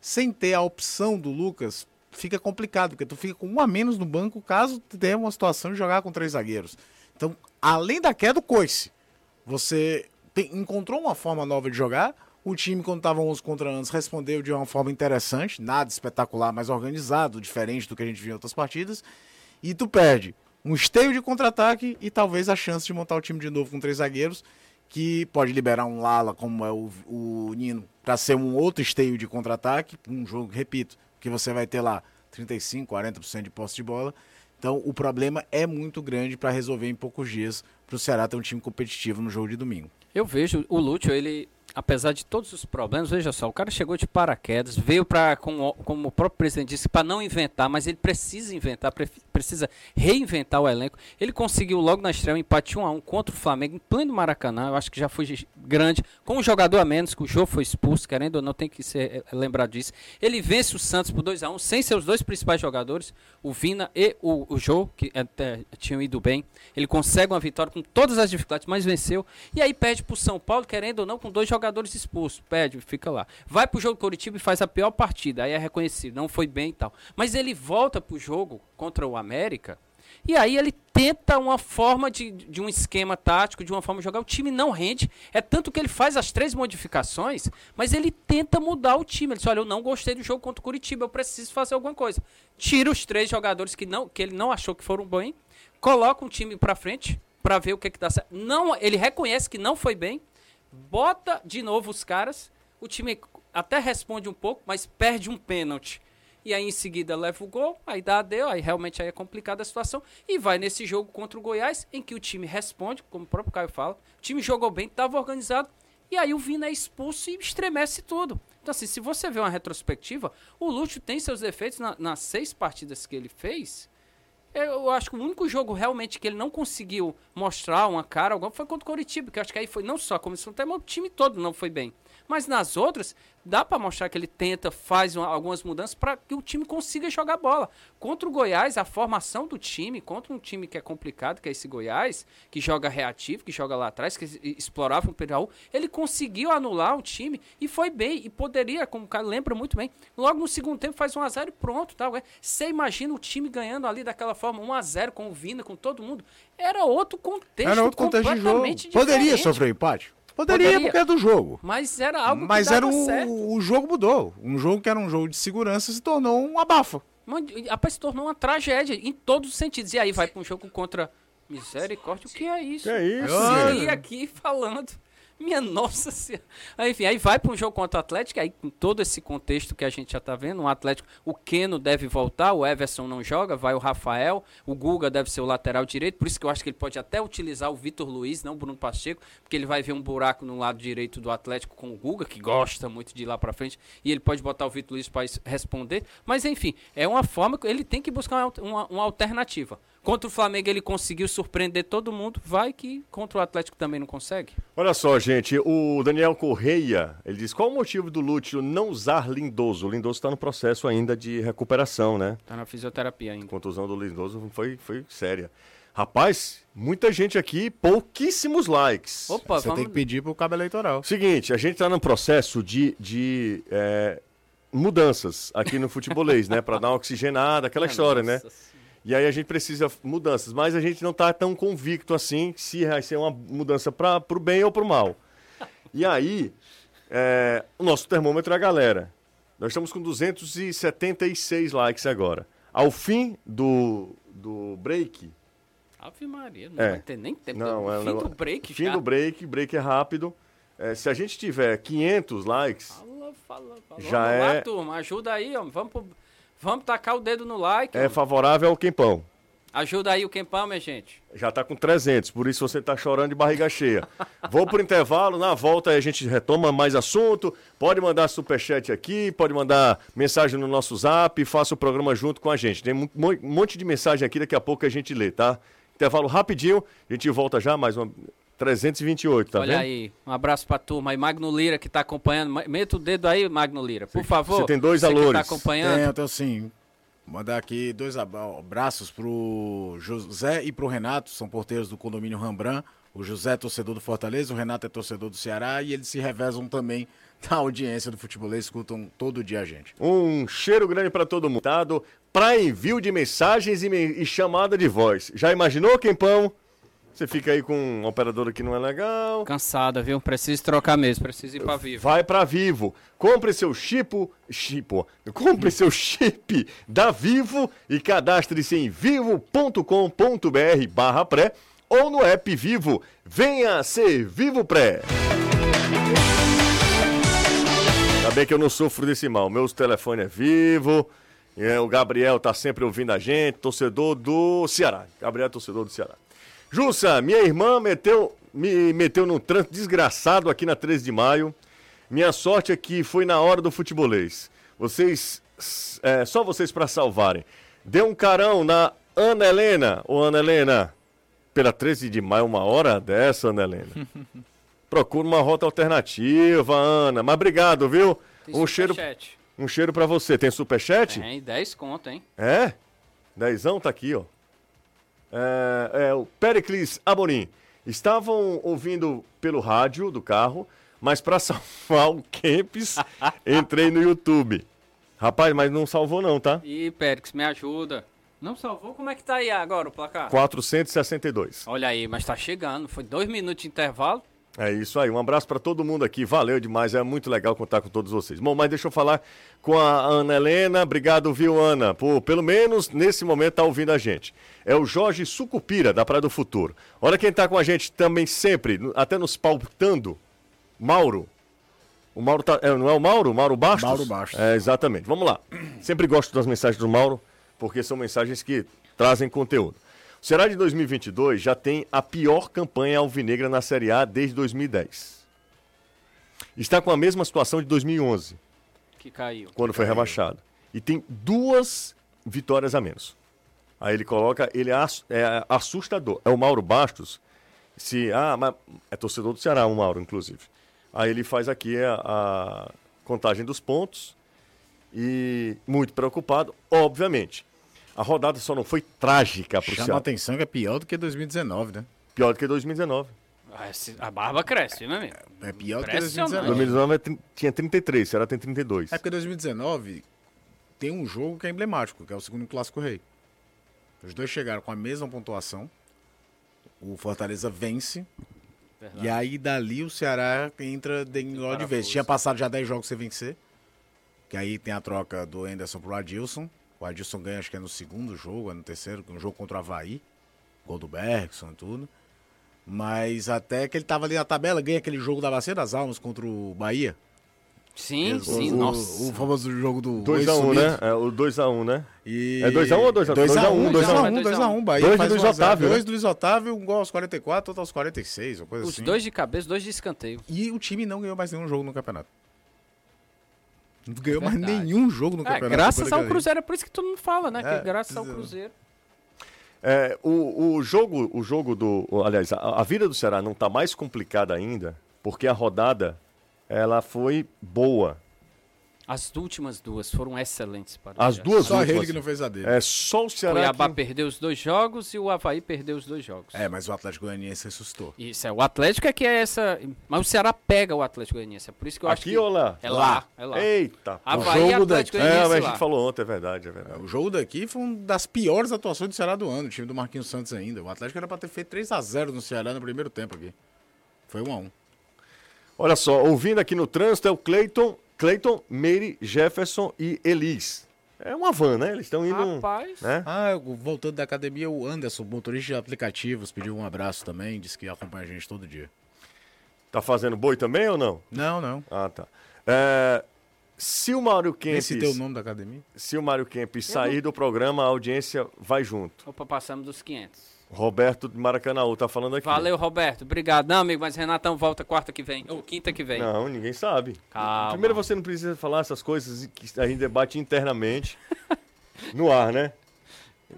Sem ter a opção do Lucas, fica complicado, porque tu fica com um a menos no banco caso tenha uma situação de jogar com três zagueiros. Então, além da queda do coice, você tem- encontrou uma forma nova de jogar. O time, quando estava 11 contra 11, respondeu de uma forma interessante, nada espetacular, mas organizado, diferente do que a gente viu em outras partidas. E tu perde um esteio de contra-ataque e talvez a chance de montar o time de novo com três zagueiros, que pode liberar um Lala, como é o, o Nino, para ser um outro esteio de contra-ataque. Um jogo, repito, que você vai ter lá 35, 40% de posse de bola. Então o problema é muito grande para resolver em poucos dias para o Ceará ter um time competitivo no jogo de domingo. Eu vejo o Lúcio, ele, apesar de todos os problemas, veja só, o cara chegou de paraquedas, veio para, como, como o próprio presidente disse, para não inventar, mas ele precisa inventar, pre- precisa reinventar o elenco. Ele conseguiu logo na estreia um empate 1 a 1 contra o Flamengo em pleno Maracanã, eu acho que já foi grande, com um jogador a menos, que o Jô foi expulso, querendo ou não, tem que ser é, lembrado disso. Ele vence o Santos por 2 a 1 sem seus dois principais jogadores, o Vina e o, o Jô, que até tinham ido bem. Ele consegue uma vitória com todas as dificuldades, mas venceu. E aí perde pro São Paulo, querendo ou não, com dois jogadores expulsos. Perde, fica lá. Vai pro jogo do Coritiba e faz a pior partida. Aí é reconhecido, não foi bem e tal. Mas ele volta pro jogo contra o América. E aí ele tenta uma forma de, de um esquema tático, de uma forma de jogar. O time não rende. É tanto que ele faz as três modificações, mas ele tenta mudar o time. Ele diz, olha, eu não gostei do jogo contra o Curitiba, eu preciso fazer alguma coisa. Tira os três jogadores que, não, que ele não achou que foram bem, coloca um time pra frente pra ver o que, que dá certo. Não, ele reconhece que não foi bem, bota de novo os caras, o time até responde um pouco, mas perde um pênalti. E aí em seguida leva o gol, aí dá deu, aí realmente aí é complicada a situação. E vai nesse jogo contra o Goiás, em que o time responde, como o próprio Caio fala, o time jogou bem, estava organizado, e aí o Vina é expulso e estremece tudo. Então assim, se você vê uma retrospectiva, o Lúcio tem seus defeitos na- nas seis partidas que ele fez, Eu acho que o único jogo realmente que ele não conseguiu mostrar uma cara alguma foi contra o Coritiba, que acho que aí foi não só a comissão mas o time todo não foi bem. Mas nas outras, dá para mostrar que ele tenta, faz uma, algumas mudanças para que o time consiga jogar bola. Contra o Goiás, a formação do time, contra um time que é complicado, que é esse Goiás, que joga reativo, que joga lá atrás, que explorava o Pedro ele conseguiu anular o time e foi bem. E poderia, como o cara lembra muito bem, logo no segundo tempo faz 1x0 e pronto. Tá? Você imagina o time ganhando ali daquela forma, 1x0 com o Vina, com todo mundo. Era outro contexto. Era outro contexto de jogo. Poderia sofrer empate? Poderia, Poderia, porque é do jogo. Mas era algo Mas que era o, o jogo mudou. Um jogo que era um jogo de segurança se tornou um abafa. Rapaz, se tornou uma tragédia em todos os sentidos. E aí vai para um jogo contra Misericórdia, o que é isso? Que é isso? Eu aqui falando. Minha nossa senhora. Enfim, aí vai para um jogo contra o Atlético, aí com todo esse contexto que a gente já está vendo, o Atlético, o Keno deve voltar, o Everson não joga, vai o Rafael, o Guga deve ser o lateral direito, por isso que eu acho que ele pode até utilizar o Vitor Luiz, não o Bruno Pacheco, porque ele vai ver um buraco no lado direito do Atlético com o Guga, que gosta muito de ir lá para frente, e ele pode botar o Vitor Luiz para responder. Mas enfim, é uma forma que ele tem que buscar uma, uma, uma alternativa. Contra o Flamengo ele conseguiu surpreender todo mundo, vai que contra o Atlético também não consegue. Olha só, gente, o Daniel Correia, ele diz, qual o motivo do Lúcio não usar Lindoso? O Lindoso está no processo ainda de recuperação, né? Está na fisioterapia ainda. A contusão do Lindoso foi, foi séria. Rapaz, muita gente aqui, pouquíssimos likes. Opa, Você vamos... tem que pedir pro cabo eleitoral. Seguinte, a gente está num processo de, de é, mudanças aqui no futebolês, né? Para dar uma oxigenada, aquela história, né? E aí a gente precisa mudanças, mas a gente não está tão convicto assim se vai ser uma mudança para o bem ou para o mal. E aí, é, o nosso termômetro é a galera. Nós estamos com 276 likes agora. Ao fim do, do break. Ave Maria, não é. vai ter nem tempo. Não, é, fim do break Fim já. do break, break é rápido. É, se a gente tiver 500 likes. Fala, fala, fala. Já Vamos é. Lá, turma, ajuda aí, ó. Vamos pro Vamos tacar o dedo no like. É favorável ao Quempão. Ajuda aí o Quempão, minha gente. Já tá com 300, por isso você tá chorando de barriga cheia. Vou pro intervalo, na volta a gente retoma mais assunto. Pode mandar superchat aqui, pode mandar mensagem no nosso zap, faça o programa junto com a gente. Tem um monte de mensagem aqui, daqui a pouco a gente lê, tá? Intervalo rapidinho, a gente volta já, mais uma 328, tá Olha vendo? aí, um abraço pra turma aí, Magno Lira que tá acompanhando. Meta o dedo aí, Magno Lira, por favor. Você tem dois você alores. Que tá acompanhando. Tem, então sim. Mandar aqui dois abraços pro José e pro Renato, são porteiros do condomínio Rambran. O José é torcedor do Fortaleza, o Renato é torcedor do Ceará e eles se revezam também na audiência do futebol, escutam todo dia a gente. Um cheiro grande para todo mundo. Para envio de mensagens e, me... e chamada de voz. Já imaginou, Quempão? Você fica aí com um operador que não é legal. Cansada, viu? Preciso trocar mesmo, preciso ir pra Vivo. Vai pra Vivo. Compre seu chip, chip, compre seu chip da Vivo e cadastre-se em vivo.com.br barra pré ou no app Vivo. Venha ser Vivo Pré. Ainda bem que eu não sofro desse mal. Meu telefone é vivo. É, o Gabriel tá sempre ouvindo a gente, torcedor do Ceará. Gabriel é torcedor do Ceará. Jussa, minha irmã meteu, me meteu num trânsito desgraçado aqui na 13 de maio. Minha sorte é que foi na hora do futebolês. Vocês, é, só vocês para salvarem. Deu um carão na Ana Helena. Ô Ana Helena, pela 13 de maio, uma hora dessa, Ana Helena. Procura uma rota alternativa, Ana. Mas obrigado, viu? Tem um cheiro, um cheiro para você. Tem superchat? Tem, 10 conto, hein? É? Dezão tá aqui, ó é, é, o Pericles Amorim. Estavam ouvindo pelo rádio do carro, mas para salvar o Kempis, entrei no YouTube. Rapaz, mas não salvou não, tá? Ih, Périx, me ajuda. Não salvou? Como é que tá aí agora o placar? 462. Olha aí, mas tá chegando. Foi dois minutos de intervalo. É isso aí, um abraço para todo mundo aqui, valeu demais, é muito legal contar com todos vocês. Bom, mas deixa eu falar com a Ana Helena, obrigado, viu, Ana, por pelo menos nesse momento tá ouvindo a gente. É o Jorge Sucupira, da Praia do Futuro. Olha quem tá com a gente também sempre, até nos pautando, Mauro. O Mauro tá, é, não é o Mauro? Mauro Bastos? Mauro Bastos. É, exatamente, vamos lá. Sempre gosto das mensagens do Mauro, porque são mensagens que trazem conteúdo. O Ceará de 2022 já tem a pior campanha alvinegra na Série A desde 2010. Está com a mesma situação de 2011. Que caiu. Quando que foi caiu. rebaixado. E tem duas vitórias a menos. Aí ele coloca, ele é, é assustador. É o Mauro Bastos. Se, ah, mas é torcedor do Ceará, o Mauro, inclusive. Aí ele faz aqui a, a contagem dos pontos e muito preocupado, obviamente. A rodada só não foi trágica para o Chama a Ceará. atenção que é pior do que 2019, né? Pior do que 2019. Ah, A barba cresce, né, amigo? É pior do que Impressionante. 2019. 2019 é tinha 33, o Ceará tem 32. É porque 2019 tem um jogo que é emblemático, que é o segundo Clássico Rei. Os dois chegaram com a mesma pontuação. O Fortaleza vence. E aí dali o Ceará entra de de vez. Tinha passado já 10 jogos sem vencer. Que aí tem a troca do Anderson pro Adilson. O Adilson ganha, acho que é no segundo jogo, é no terceiro, um jogo contra o Havaí. Gol do Bergson e tudo. Mas até que ele tava ali na tabela, ganha aquele jogo da Bacia das Almas contra o Bahia. Sim, O- sim, o, nossa. O famoso jogo do 2x1, Oi né? É, o 2x1, né? E... É 2x1 ou 2x1? 2x1, 2x1, 2x1, 2x1. Bahia Dois de faz Luiz 1 a 0. Otávio, Dois né? do Luiz Otávio, um gol aos 44, outro aos 46, uma coisa Os assim. dois de cabeça, dois de escanteio. E o time não ganhou mais nenhum jogo no campeonato. Não ganhou mais verdade. nenhum jogo no É, campeonato. graças ao. Cruzeiro, é por isso que todo mundo fala, né? É, que graças ao Cruzeiro. É, o, o jogo, o jogo do. Aliás, a, a vida do Ceará não está mais complicada ainda, porque a rodada ela foi boa. As últimas duas foram excelentes para o As Ceará. duas Só últimas. ele que não fez a dele. É só o Ceará. Cuiabá que- perdeu os dois jogos e o Havaí perdeu os dois jogos. É, mas o Atlético Goianiense ressuscitou. Isso é, o Atlético é que é essa. Mas o Ceará pega o Atlético Goianiense. É por isso que eu acho Aqui que. ou lá? É lá, é lá. Eita. Havaí e jogo Atlético daqui- É, mas a lá. gente falou ontem, é verdade, é verdade. O jogo daqui foi uma das piores atuações do Ceará do ano, o time do Marquinhos Santos ainda. O Atlético era pra ter feito 3x0 no Ceará no primeiro tempo aqui. Foi 1x1. Olha só, ouvindo aqui no trânsito é o Cleiton, Cleiton, Meire, Jefferson e Elis. É uma van, né? Eles estão indo. Rapaz. Né? Ah, voltando da academia, o Anderson, motorista de aplicativos, pediu um abraço também, disse que acompanha a gente todo dia. Tá fazendo boi também ou não? Não, não. Ah, tá. É, se o Mário Kempis, citei o nome da academia. se o Mário Kempis sair do programa, a audiência vai junto. Opa, passamos dos 500. Roberto de Maracanãú tá falando aqui. Valeu, Roberto. Obrigado. Não, amigo, mas Renatão volta quarta que vem. Ou quinta que vem. Não, ninguém sabe. Calma. Primeiro você não precisa falar essas coisas que a gente debate internamente no ar, né?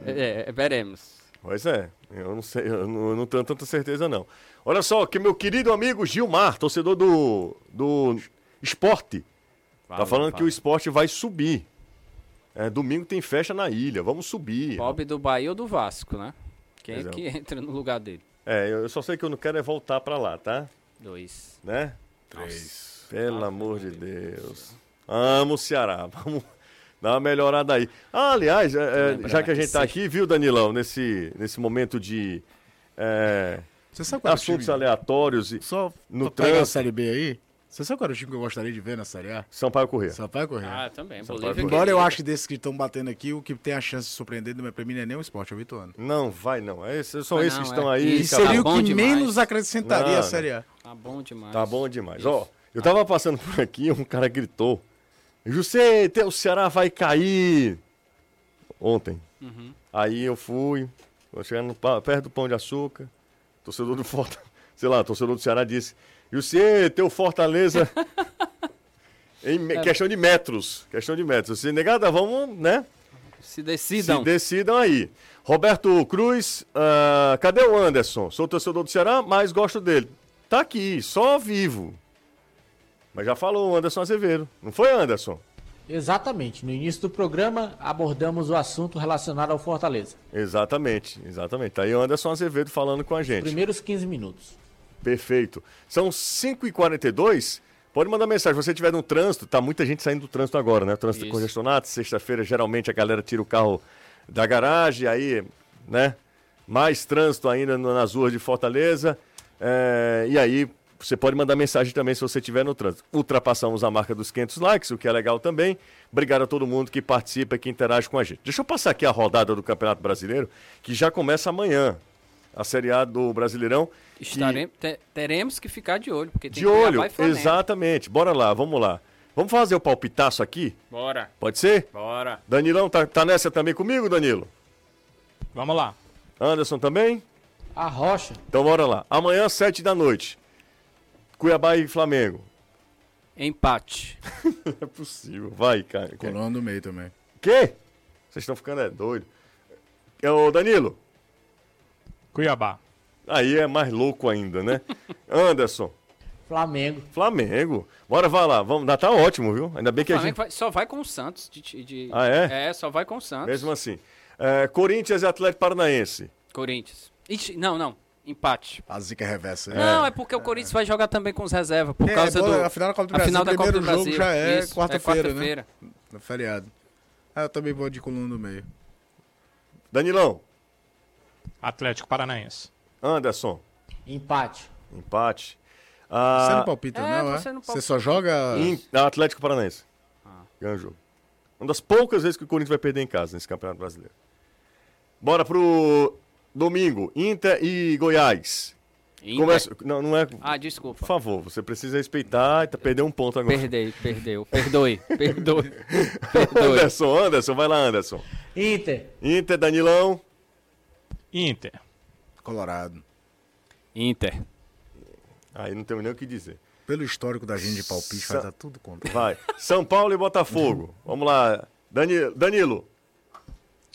É, é, veremos. Pois é, eu não sei, eu não, eu não tenho tanta certeza não. Olha só, que meu querido amigo Gilmar, torcedor do, do esporte, tá Valeu, falando que o valeu. esporte vai subir. É, domingo tem festa na ilha, vamos subir. Bob do Bahia ou do Vasco, né? Quem é Pois é. que entra no lugar dele? É, eu eu só sei que eu não quero é voltar pra lá, tá? Dois. Né? Três. Pelo amor de Deus. Amo o Ceará. Vamos dar uma melhorada aí. Ah, aliás, é, é, já que a gente tá sexta- aqui, viu, Danilão, nesse, nesse momento de é, Você sabe qual o assuntos time? aleatórios e Só no pegar a trânsito. Série B aí, você sabe qual era o time que eu gostaria de ver na Série A? Sampaio Corrêa. Sampaio Correia. Ah, também. São Bolívia. Paulo. Embora eu querida. ache que desses que estão batendo aqui, o que tem a chance de surpreender pra mim não é nem o esporte, é o Vitória. Não, vai não. É esse- são Vai esses não, que estão é. aí. E Tá seria o bom que demais. menos acrescentaria Não, a Série A. Tá bom demais. Tá bom demais. Isso. Ó, eu tava passando por aqui, um cara gritou: José, teu Ceará vai cair! Ontem. Uhum. Aí eu fui, vou chegando perto do Pão de Açúcar, torcedor do Fortaleza, sei lá, torcedor do Ceará disse: José, teu Fortaleza. em me- questão de metros. Questão de metros. Se negada, vamos, né? Se decidam. Se decidam aí. Roberto Cruz, ah, cadê o Anderson? Sou torcedor do Ceará, mas gosto dele. Tá aqui, só vivo. Mas já falou o Anderson Azevedo. Não foi, Anderson? Exatamente. No início do programa, abordamos o assunto relacionado ao Fortaleza. Exatamente, exatamente. Tá aí o Anderson Azevedo falando com a gente. Primeiros 15 minutos. Perfeito. São 5h42. Pode mandar mensagem. Se você estiver no trânsito, tá muita gente saindo do trânsito agora, né? Trânsito Isso. congestionado. Sexta-feira, geralmente, a galera tira o carro da garagem, aí, né? Mais trânsito ainda nas ruas de Fortaleza. É, e aí, você pode mandar mensagem também se você estiver no trânsito. Ultrapassamos a marca dos 500 likes, o que é legal também. Obrigado a todo mundo que participa e que interage com a gente. Deixa eu passar aqui a rodada do Campeonato Brasileiro, que já começa amanhã. A Série A do Brasileirão. que- Estaremos, teremos que ficar de olho, porque tem de olho, e exatamente. Bora lá, vamos lá. Vamos fazer o palpitaço aqui? Bora, Pode ser? bora. Danilão tá, tá nessa também comigo, Danilo? Vamos lá. Anderson também? A Rocha. Então bora lá. Amanhã, sete da noite. Cuiabá e Flamengo. Empate. Não é possível. Vai, cara. Coluna no meio também. Quê? Vocês estão ficando é doido. É o Danilo. Cuiabá. Aí é mais louco ainda, né? Anderson. Flamengo. Flamengo. Bora, vai lá. Vamos, tá ótimo, viu? Ainda bem que O a Flamengo gente. vai- só vai com o Santos. De, de- Ah, é? É, só vai com o Santos. Mesmo assim. É, Corinthians e Atlético Paranaense. Corinthians. Ixi, não, não. Empate. A zica reversa. Não, é porque o Corinthians vai jogar também com os reservas. Por É, causa bola- do. a final da Copa do a Brasil, final da o Copa do primeiro jogo Brasil. já é Isso, quarta-feira, né? quarta-feira. No feriado. Ah, eu também vou de coluna no meio. Danilão. Atlético Paranaense. Anderson. Empate. Empate. Você Ah, não palpita, é, não, é? você não Você palpita. só joga. em- Atlético Paranaense. Ganha o jogo. Uma das poucas vezes que o Corinthians vai perder em casa nesse Campeonato Brasileiro. Bora pro domingo. Inter e Goiás. Inter. Começa... Não, não é. Ah, desculpa. Por favor, você precisa respeitar e tá perdeu um ponto agora. Perdei, perdeu. Perdoe, perdoe. Perdoe. Anderson, Anderson, vai lá, Anderson. Inter. Inter, Danilão. Inter. Colorado. Inter. Aí não tenho nem o que dizer. Pelo histórico da gente de palpite, Sa- dar tudo contra. Vai. São Paulo e Botafogo. Vamos lá. Dani- Danilo.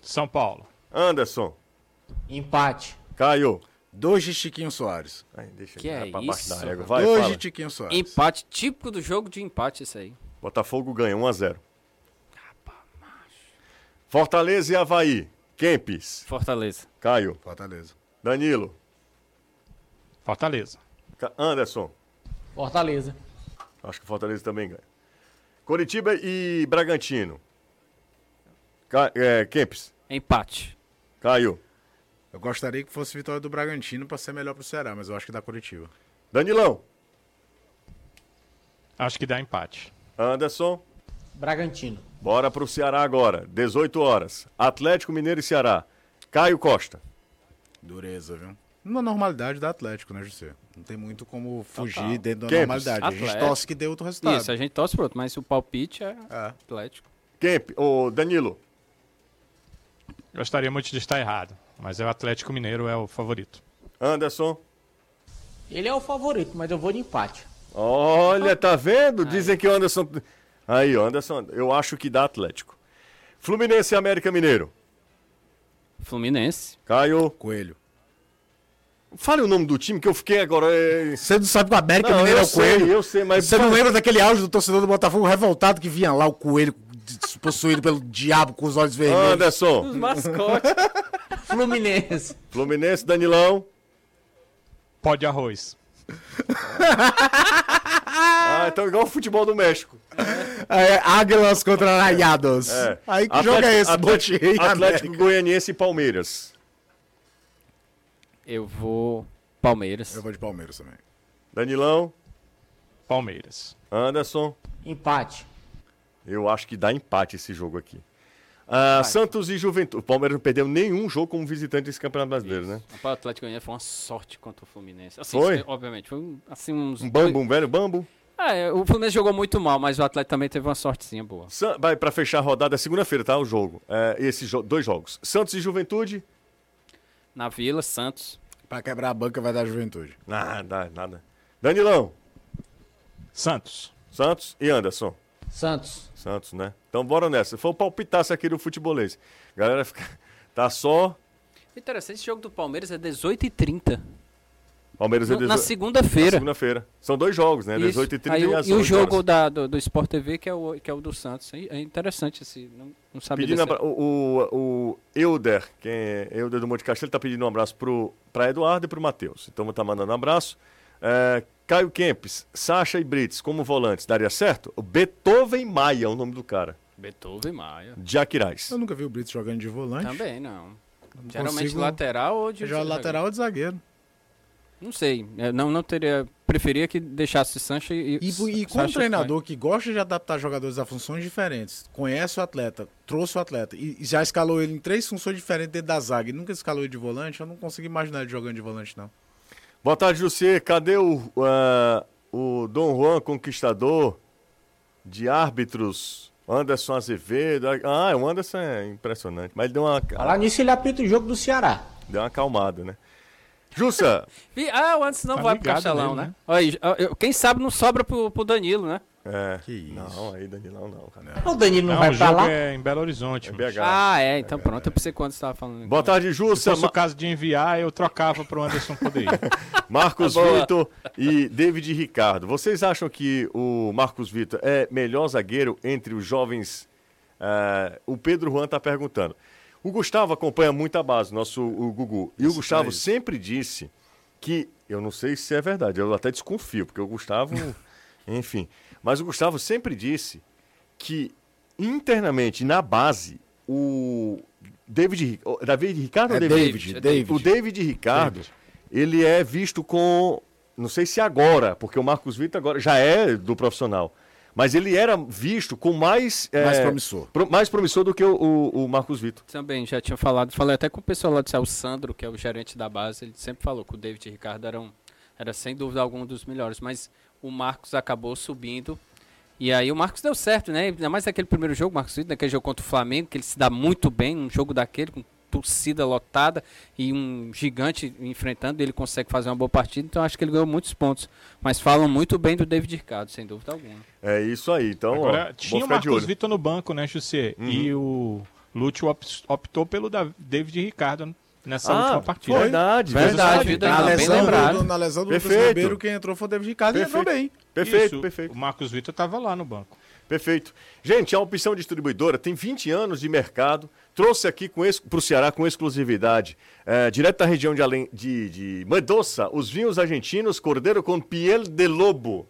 São Paulo. Anderson. Empate. Caio. Dois de Chiquinho Soares. Ai, deixa Que é pra isso, da régua. Vai, Dois fala. de Chiquinho Soares. Empate, típico do jogo de empate, isso aí. Botafogo ganha 1x0. Fortaleza e Havaí. Kempis. Fortaleza. Caio. Fortaleza. Danilo. Fortaleza. Anderson. Fortaleza. Acho que o Fortaleza também ganha. Coritiba e Bragantino. Ca... É, Kempis. Empate. Caio. Eu gostaria que fosse vitória do Bragantino pra ser melhor pro Ceará, mas eu acho que dá Curitiba. Danilão. Acho que dá empate. Anderson. Bragantino. Bora pro Ceará agora. 18 horas. Atlético Mineiro e Ceará. Caio Costa. Dureza, viu? Uma normalidade da Atlético, né, José? Não tem muito como fugir Total. dentro da Kempis. normalidade. A gente Atlético. torce que dê outro resultado. Isso, a gente torce pro outro, mas o palpite é É. Atlético. Kemp. Ô, Danilo. Gostaria muito de estar errado, mas é o Atlético Mineiro é o favorito. Anderson. Ele é o favorito, mas eu vou de empate. Olha, tá vendo? Dizem que o Anderson. Aí, Anderson, eu acho que dá Atlético. Fluminense e América Mineiro. Fluminense. Caio. Coelho. Fale o nome do time que eu fiquei agora. é- Você não sabe que o América Não, Mineiro é o Coelho? sei, eu sei, mas. Você não lembra daquele áudio do torcedor do Botafogo revoltado que vinha lá o Coelho possuído pelo diabo com os olhos vermelhos? Anderson. Os mascotes. Fluminense. Fluminense, Danilão. Pó de arroz. Ah, então igual o futebol do México. É, Águilas contra Rayados. É. Aí que jogo é esse? Atlético, e Atlético. Goianiense e Palmeiras. Eu vou. Palmeiras. Eu vou de Palmeiras também. Danilão. Palmeiras. Anderson. Empate. Eu acho que dá empate esse jogo aqui. Ah, Santos e Juventude. O Palmeiras não perdeu nenhum jogo como visitante desse Campeonato Brasileiro, né? O Atlético Goianiense foi uma sorte contra o Fluminense. Assim, Foi? isso, Obviamente. Foi um- assim uns. Um bambo, um velho bambo. É, o Fluminense jogou muito mal, mas o Atlético também teve uma sortezinha boa. San- Vai pra fechar a rodada, é segunda-feira, tá? O jogo. É, esses jo- dois jogos. Santos e Juventude. Na Vila, Santos. Pra quebrar a banca vai dar juventude. Nada, nada. Danilão. Santos. Santos e Anderson. Santos. Santos, né? Então bora nessa. Foi o palpitaço aqui do futebolês. Galera fica... tá só. Interessante, esse jogo do Palmeiras é 18h30. Palmeiras é No- Na 18 Na segunda-feira. segunda-feira. São dois jogos, né? Isso. 18 e 30 Aí e, o- às e o 8 jogo da, do, do Sport TV, que é o, que é o do Santos. É interessante esse. Não, não sabia Pedindo desse- o, o, o Euder, quem é Euder do Monte Castelo, tá pedindo um abraço pro, pra Eduardo e pro Matheus. Então tá mandando um abraço. É, Caio Kempes, Sacha e Brits como volantes, daria certo? O Beethoven Maia é o nome do cara. Beethoven Maia. De Aquiraz. Eu nunca vi o Brito jogando de volante. Também, não. Geralmente consigo- lateral ou de. Eu jogo lateral ou de zagueiro. Não sei. Eu não, não teria. Preferia que deixasse Sancho e. E, e com um treinador que gosta de adaptar jogadores a funções diferentes, conhece o atleta, trouxe o atleta e, e já escalou ele em três funções diferentes dentro da zaga e nunca escalou ele de volante, eu não consigo imaginar ele jogando de volante, não. Boa tarde, José. Cadê o, ah, o Dom Juan Conquistador de árbitros? Anderson Azevedo. Ah, o Anderson é impressionante. Mas ele deu uma, Falar nisso, ele apita o jogo do Ceará. deu uma acalmada, né? Jussa, Vi- Ah, o Anderson não Tá vai pro Castelão, nele, né? né? Olha, quem sabe não sobra pro, pro Danilo, né? É. Que isso. Não, aí Danilão não, cara. O Danilo não, Não, vai o pra lá. é em Belo Horizonte. É. BH. Ah, é, então pronto. Eu pensei quando você tava falando. Boa tarde, Se Jussa. fosse Ma- o caso de enviar, eu trocava pro Anderson poder ir. Marcos Tá. Vitor e David Ricardo. Vocês acham que o Marcos Vitor é melhor zagueiro entre os jovens? Ah, o Pedro Juan está perguntando. O Gustavo acompanha muito a base, nosso o Gugu. E o Gustavo isso. sempre disse que, eu não sei se é verdade, eu até desconfio, porque o Gustavo, enfim. Mas o Gustavo sempre disse que internamente, na base, o David, David Ricardo É ou David? David, É David. O David Ricardo, ele é visto com. Não sei se agora, porque o Marcos Vitor agora já é do profissional. Mas ele era visto com mais. Mais é, promissor. pro- mais promissor do que o, o- o Marcos Vitor. Também já tinha falado, falei até com o pessoal lá do céu, o Sandro, que é o gerente da base, ele sempre falou que o David Ricardo era, um, era sem dúvida algum dos melhores, mas o Marcos acabou subindo. E aí o Marcos deu certo, né? Ainda mais naquele primeiro jogo, Marcos Vitor, naquele jogo contra o Flamengo, que ele se dá muito bem, um jogo daquele, com torcida lotada e um gigante enfrentando, ele consegue fazer uma boa partida, então acho que ele ganhou muitos pontos. Mas falam muito bem do David Ricardo, sem dúvida alguma. É isso aí. Então, Agora, ó, tinha o Marcos. Vitor no banco, né, José? E o Lúcio op- optou pelo da- David Ricardo nessa Ah, última partida. verdade, Verdade, verdade. vida Na bem lesão, lembrado. do, na lesão do Lucas Perfeito. Ribeiro, quem entrou foi o David Ricardo e entrou Perfeito. bem. Perfeito, Isso, perfeito. O Marcos Vitor estava lá no banco. Perfeito. Gente, a opção distribuidora tem 20 anos de mercado, trouxe aqui para o Ceará com exclusividade, é, direto da região de, Além, de, de Mendoza, os vinhos argentinos Cordeiro com Piel de Lobo.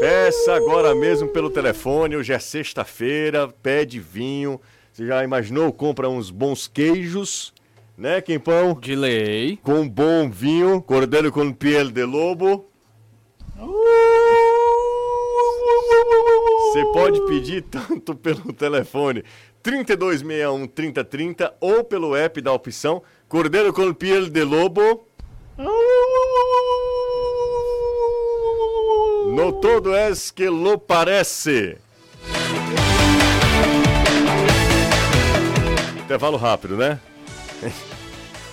Peça agora mesmo pelo telefone, hoje é sexta-feira, pede vinho. Você já imaginou? Compra uns bons queijos, né, Quempão? De lei. Com um bom vinho, Cordeiro com Piel de Lobo. Você pode pedir tanto pelo telefone 3261 3030 ou pelo app da opção Cordeiro com Piel de Lobo. No todo es que lo parece. Intervalo rápido, né?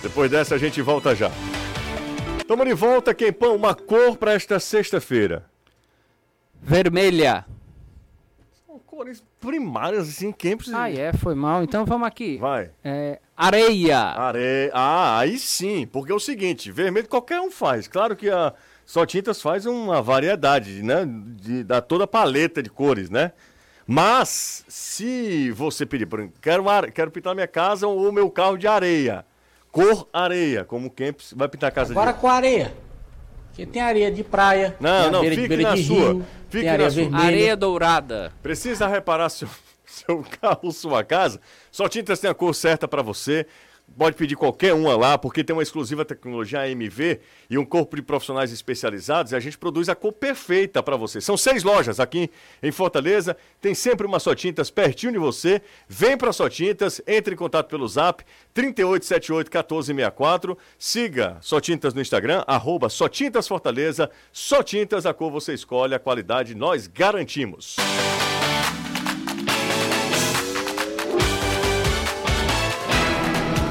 Depois dessa a gente volta já. Tamo de volta, Quempão, uma cor para esta sexta-feira. Vermelha. São cores primárias, assim, quem precisa... Ah, é, foi mal. Então vamos aqui. Vai. É, areia. Areia. Ah, aí sim, porque é o seguinte, vermelho qualquer um faz. Claro que a Só Tintas faz uma variedade, né? De, da toda a paleta de cores, né? Mas, se você pedir, por exemplo, quero, quero pintar minha casa ou meu carro de areia, cor areia, como o Kempis vai pintar a casa Agora de... com areia. Porque tem areia de praia. Não, não, fique na de sua. rio, Fique areia na sua. vermelha. Areia dourada. Precisa reparar seu, seu carro, sua casa? Só Tintas tem a cor certa para você. Pode pedir qualquer uma lá, porque tem uma exclusiva tecnologia AMV e um corpo de profissionais especializados e a gente produz a cor perfeita para você. São seis lojas aqui em Fortaleza, tem sempre uma Só Tintas pertinho de você. Vem para Só Tintas, entre em contato pelo zap 3878-1464. Siga Só Tintas no Instagram, arroba Só Tintas Fortaleza. Só Tintas, a cor você escolhe, a qualidade nós garantimos.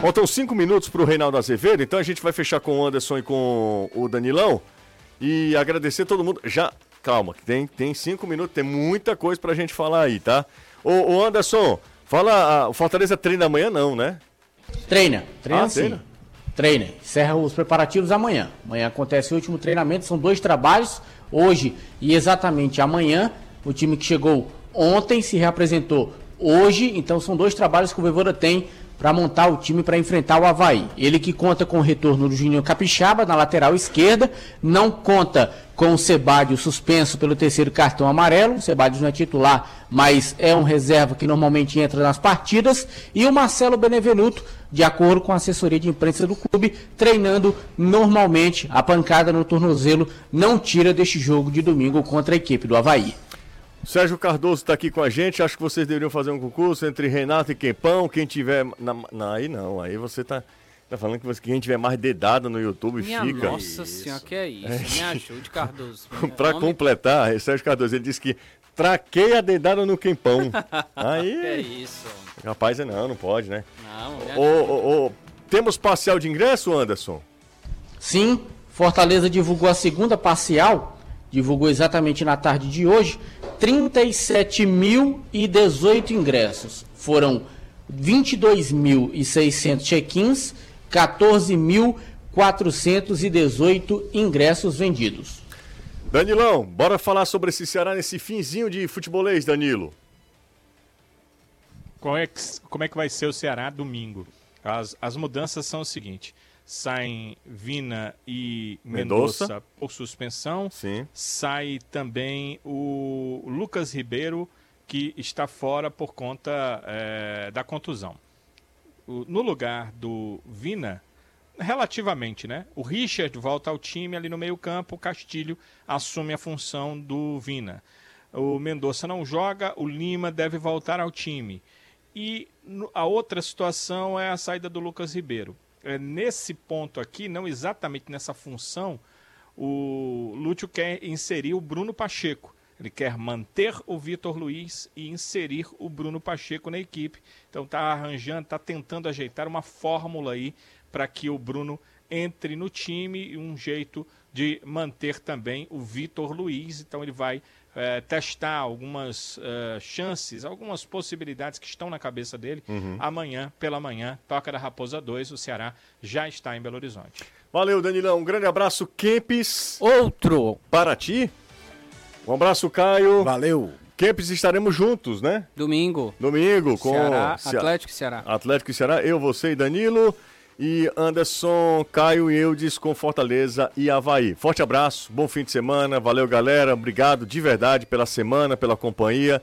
Faltam cinco minutos para o Reinaldo Azevedo, então a gente vai fechar com o Anderson e com o Danilão e agradecer todo mundo. Já, calma, que tem, tem cinco minutos, tem muita coisa para a gente falar aí, tá? Ô, ô Anderson, fala, o Fortaleza treina amanhã não, né? Treina, treina Ah, sim. treina? Treina. Encerra os preparativos amanhã. Amanhã acontece o último treinamento, são dois trabalhos. Hoje e exatamente amanhã, o time que chegou ontem se reapresentou hoje, então são dois trabalhos que o Voivoda tem para montar o time para enfrentar o Havaí. Ele que conta com o retorno do Juninho Capixaba na lateral esquerda, não conta com o Sebádio suspenso pelo terceiro cartão amarelo. O Sebádio não é titular, mas é um reserva que normalmente entra nas partidas. E o Marcelo Benevenuto, de acordo com a assessoria de imprensa do clube, treinando normalmente. A pancada no tornozelo não tira deste jogo de domingo contra a equipe do Havaí. Sérgio Cardoso está aqui com a gente. Acho que vocês deveriam fazer um concurso entre Renato e Quempão. Quem tiver. Na, na- aí não, aí você tá, tá falando que você- quem tiver mais dedada no YouTube Minha fica. nossa senhora, que é isso? Me ajude, Cardoso. Para Homem, completar, Sérgio Cardoso, ele disse que traquei a dedada no Quempão. Que é Aí, isso? rapaz, é não, não pode, né? Não, Ô, ô, ô, temos parcial de ingresso, Anderson? Sim, Fortaleza divulgou a segunda parcial, divulgou exatamente na tarde de hoje, 37.018 ingressos. Foram 22.600 check-ins, 14.418 ingressos vendidos. Danilão, bora falar sobre esse Ceará nesse finzinho de futebolês, Danilo. Como é que, como é que vai ser o Ceará domingo? As, as mudanças são o seguinte: saem Vina e Mendonça, Mendonça. por suspensão. Sim. Sai também o Lucas Ribeiro, que está fora por conta eh, da contusão. O- no lugar do Vina, relativamente, né? O Richard volta ao time ali no meio-campo, o Castilho assume a função do Vina. O Mendonça não joga, o Lima deve voltar ao time. E a outra situação é a saída do Lucas Ribeiro. É, nesse ponto aqui, não exatamente nessa função, o Lúcio quer inserir o Bruno Pacheco. Ele quer manter o Vitor Luiz e inserir o Bruno Pacheco na equipe. Então está arranjando, está tentando ajeitar uma fórmula aí para que o Bruno entre no time e um jeito de manter também o Vitor Luiz. Então ele vai eh, testar algumas eh, chances, algumas possibilidades que estão na cabeça dele. Amanhã, pela manhã, toca da Raposa 2, o Ceará já está em Belo Horizonte. Valeu, Danilão. Um grande abraço, Kempis, Outro. para ti. Um abraço, Caio. Valeu. Kempis, estaremos juntos, né? Domingo. Domingo com Ceará, Ce- Atlético e Ceará. Atlético e Ceará, eu, você e Danilo. E Anderson, Caio e Eudes com Fortaleza e Havaí. Forte abraço, bom fim de semana, valeu galera, obrigado de verdade pela semana, pela companhia.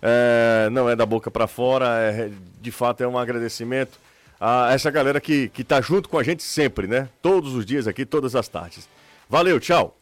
É, não é da boca para fora, é, de fato é um agradecimento a essa galera que, que tá junto com a gente sempre, né? Todos os dias aqui, todas as tardes. Valeu, tchau!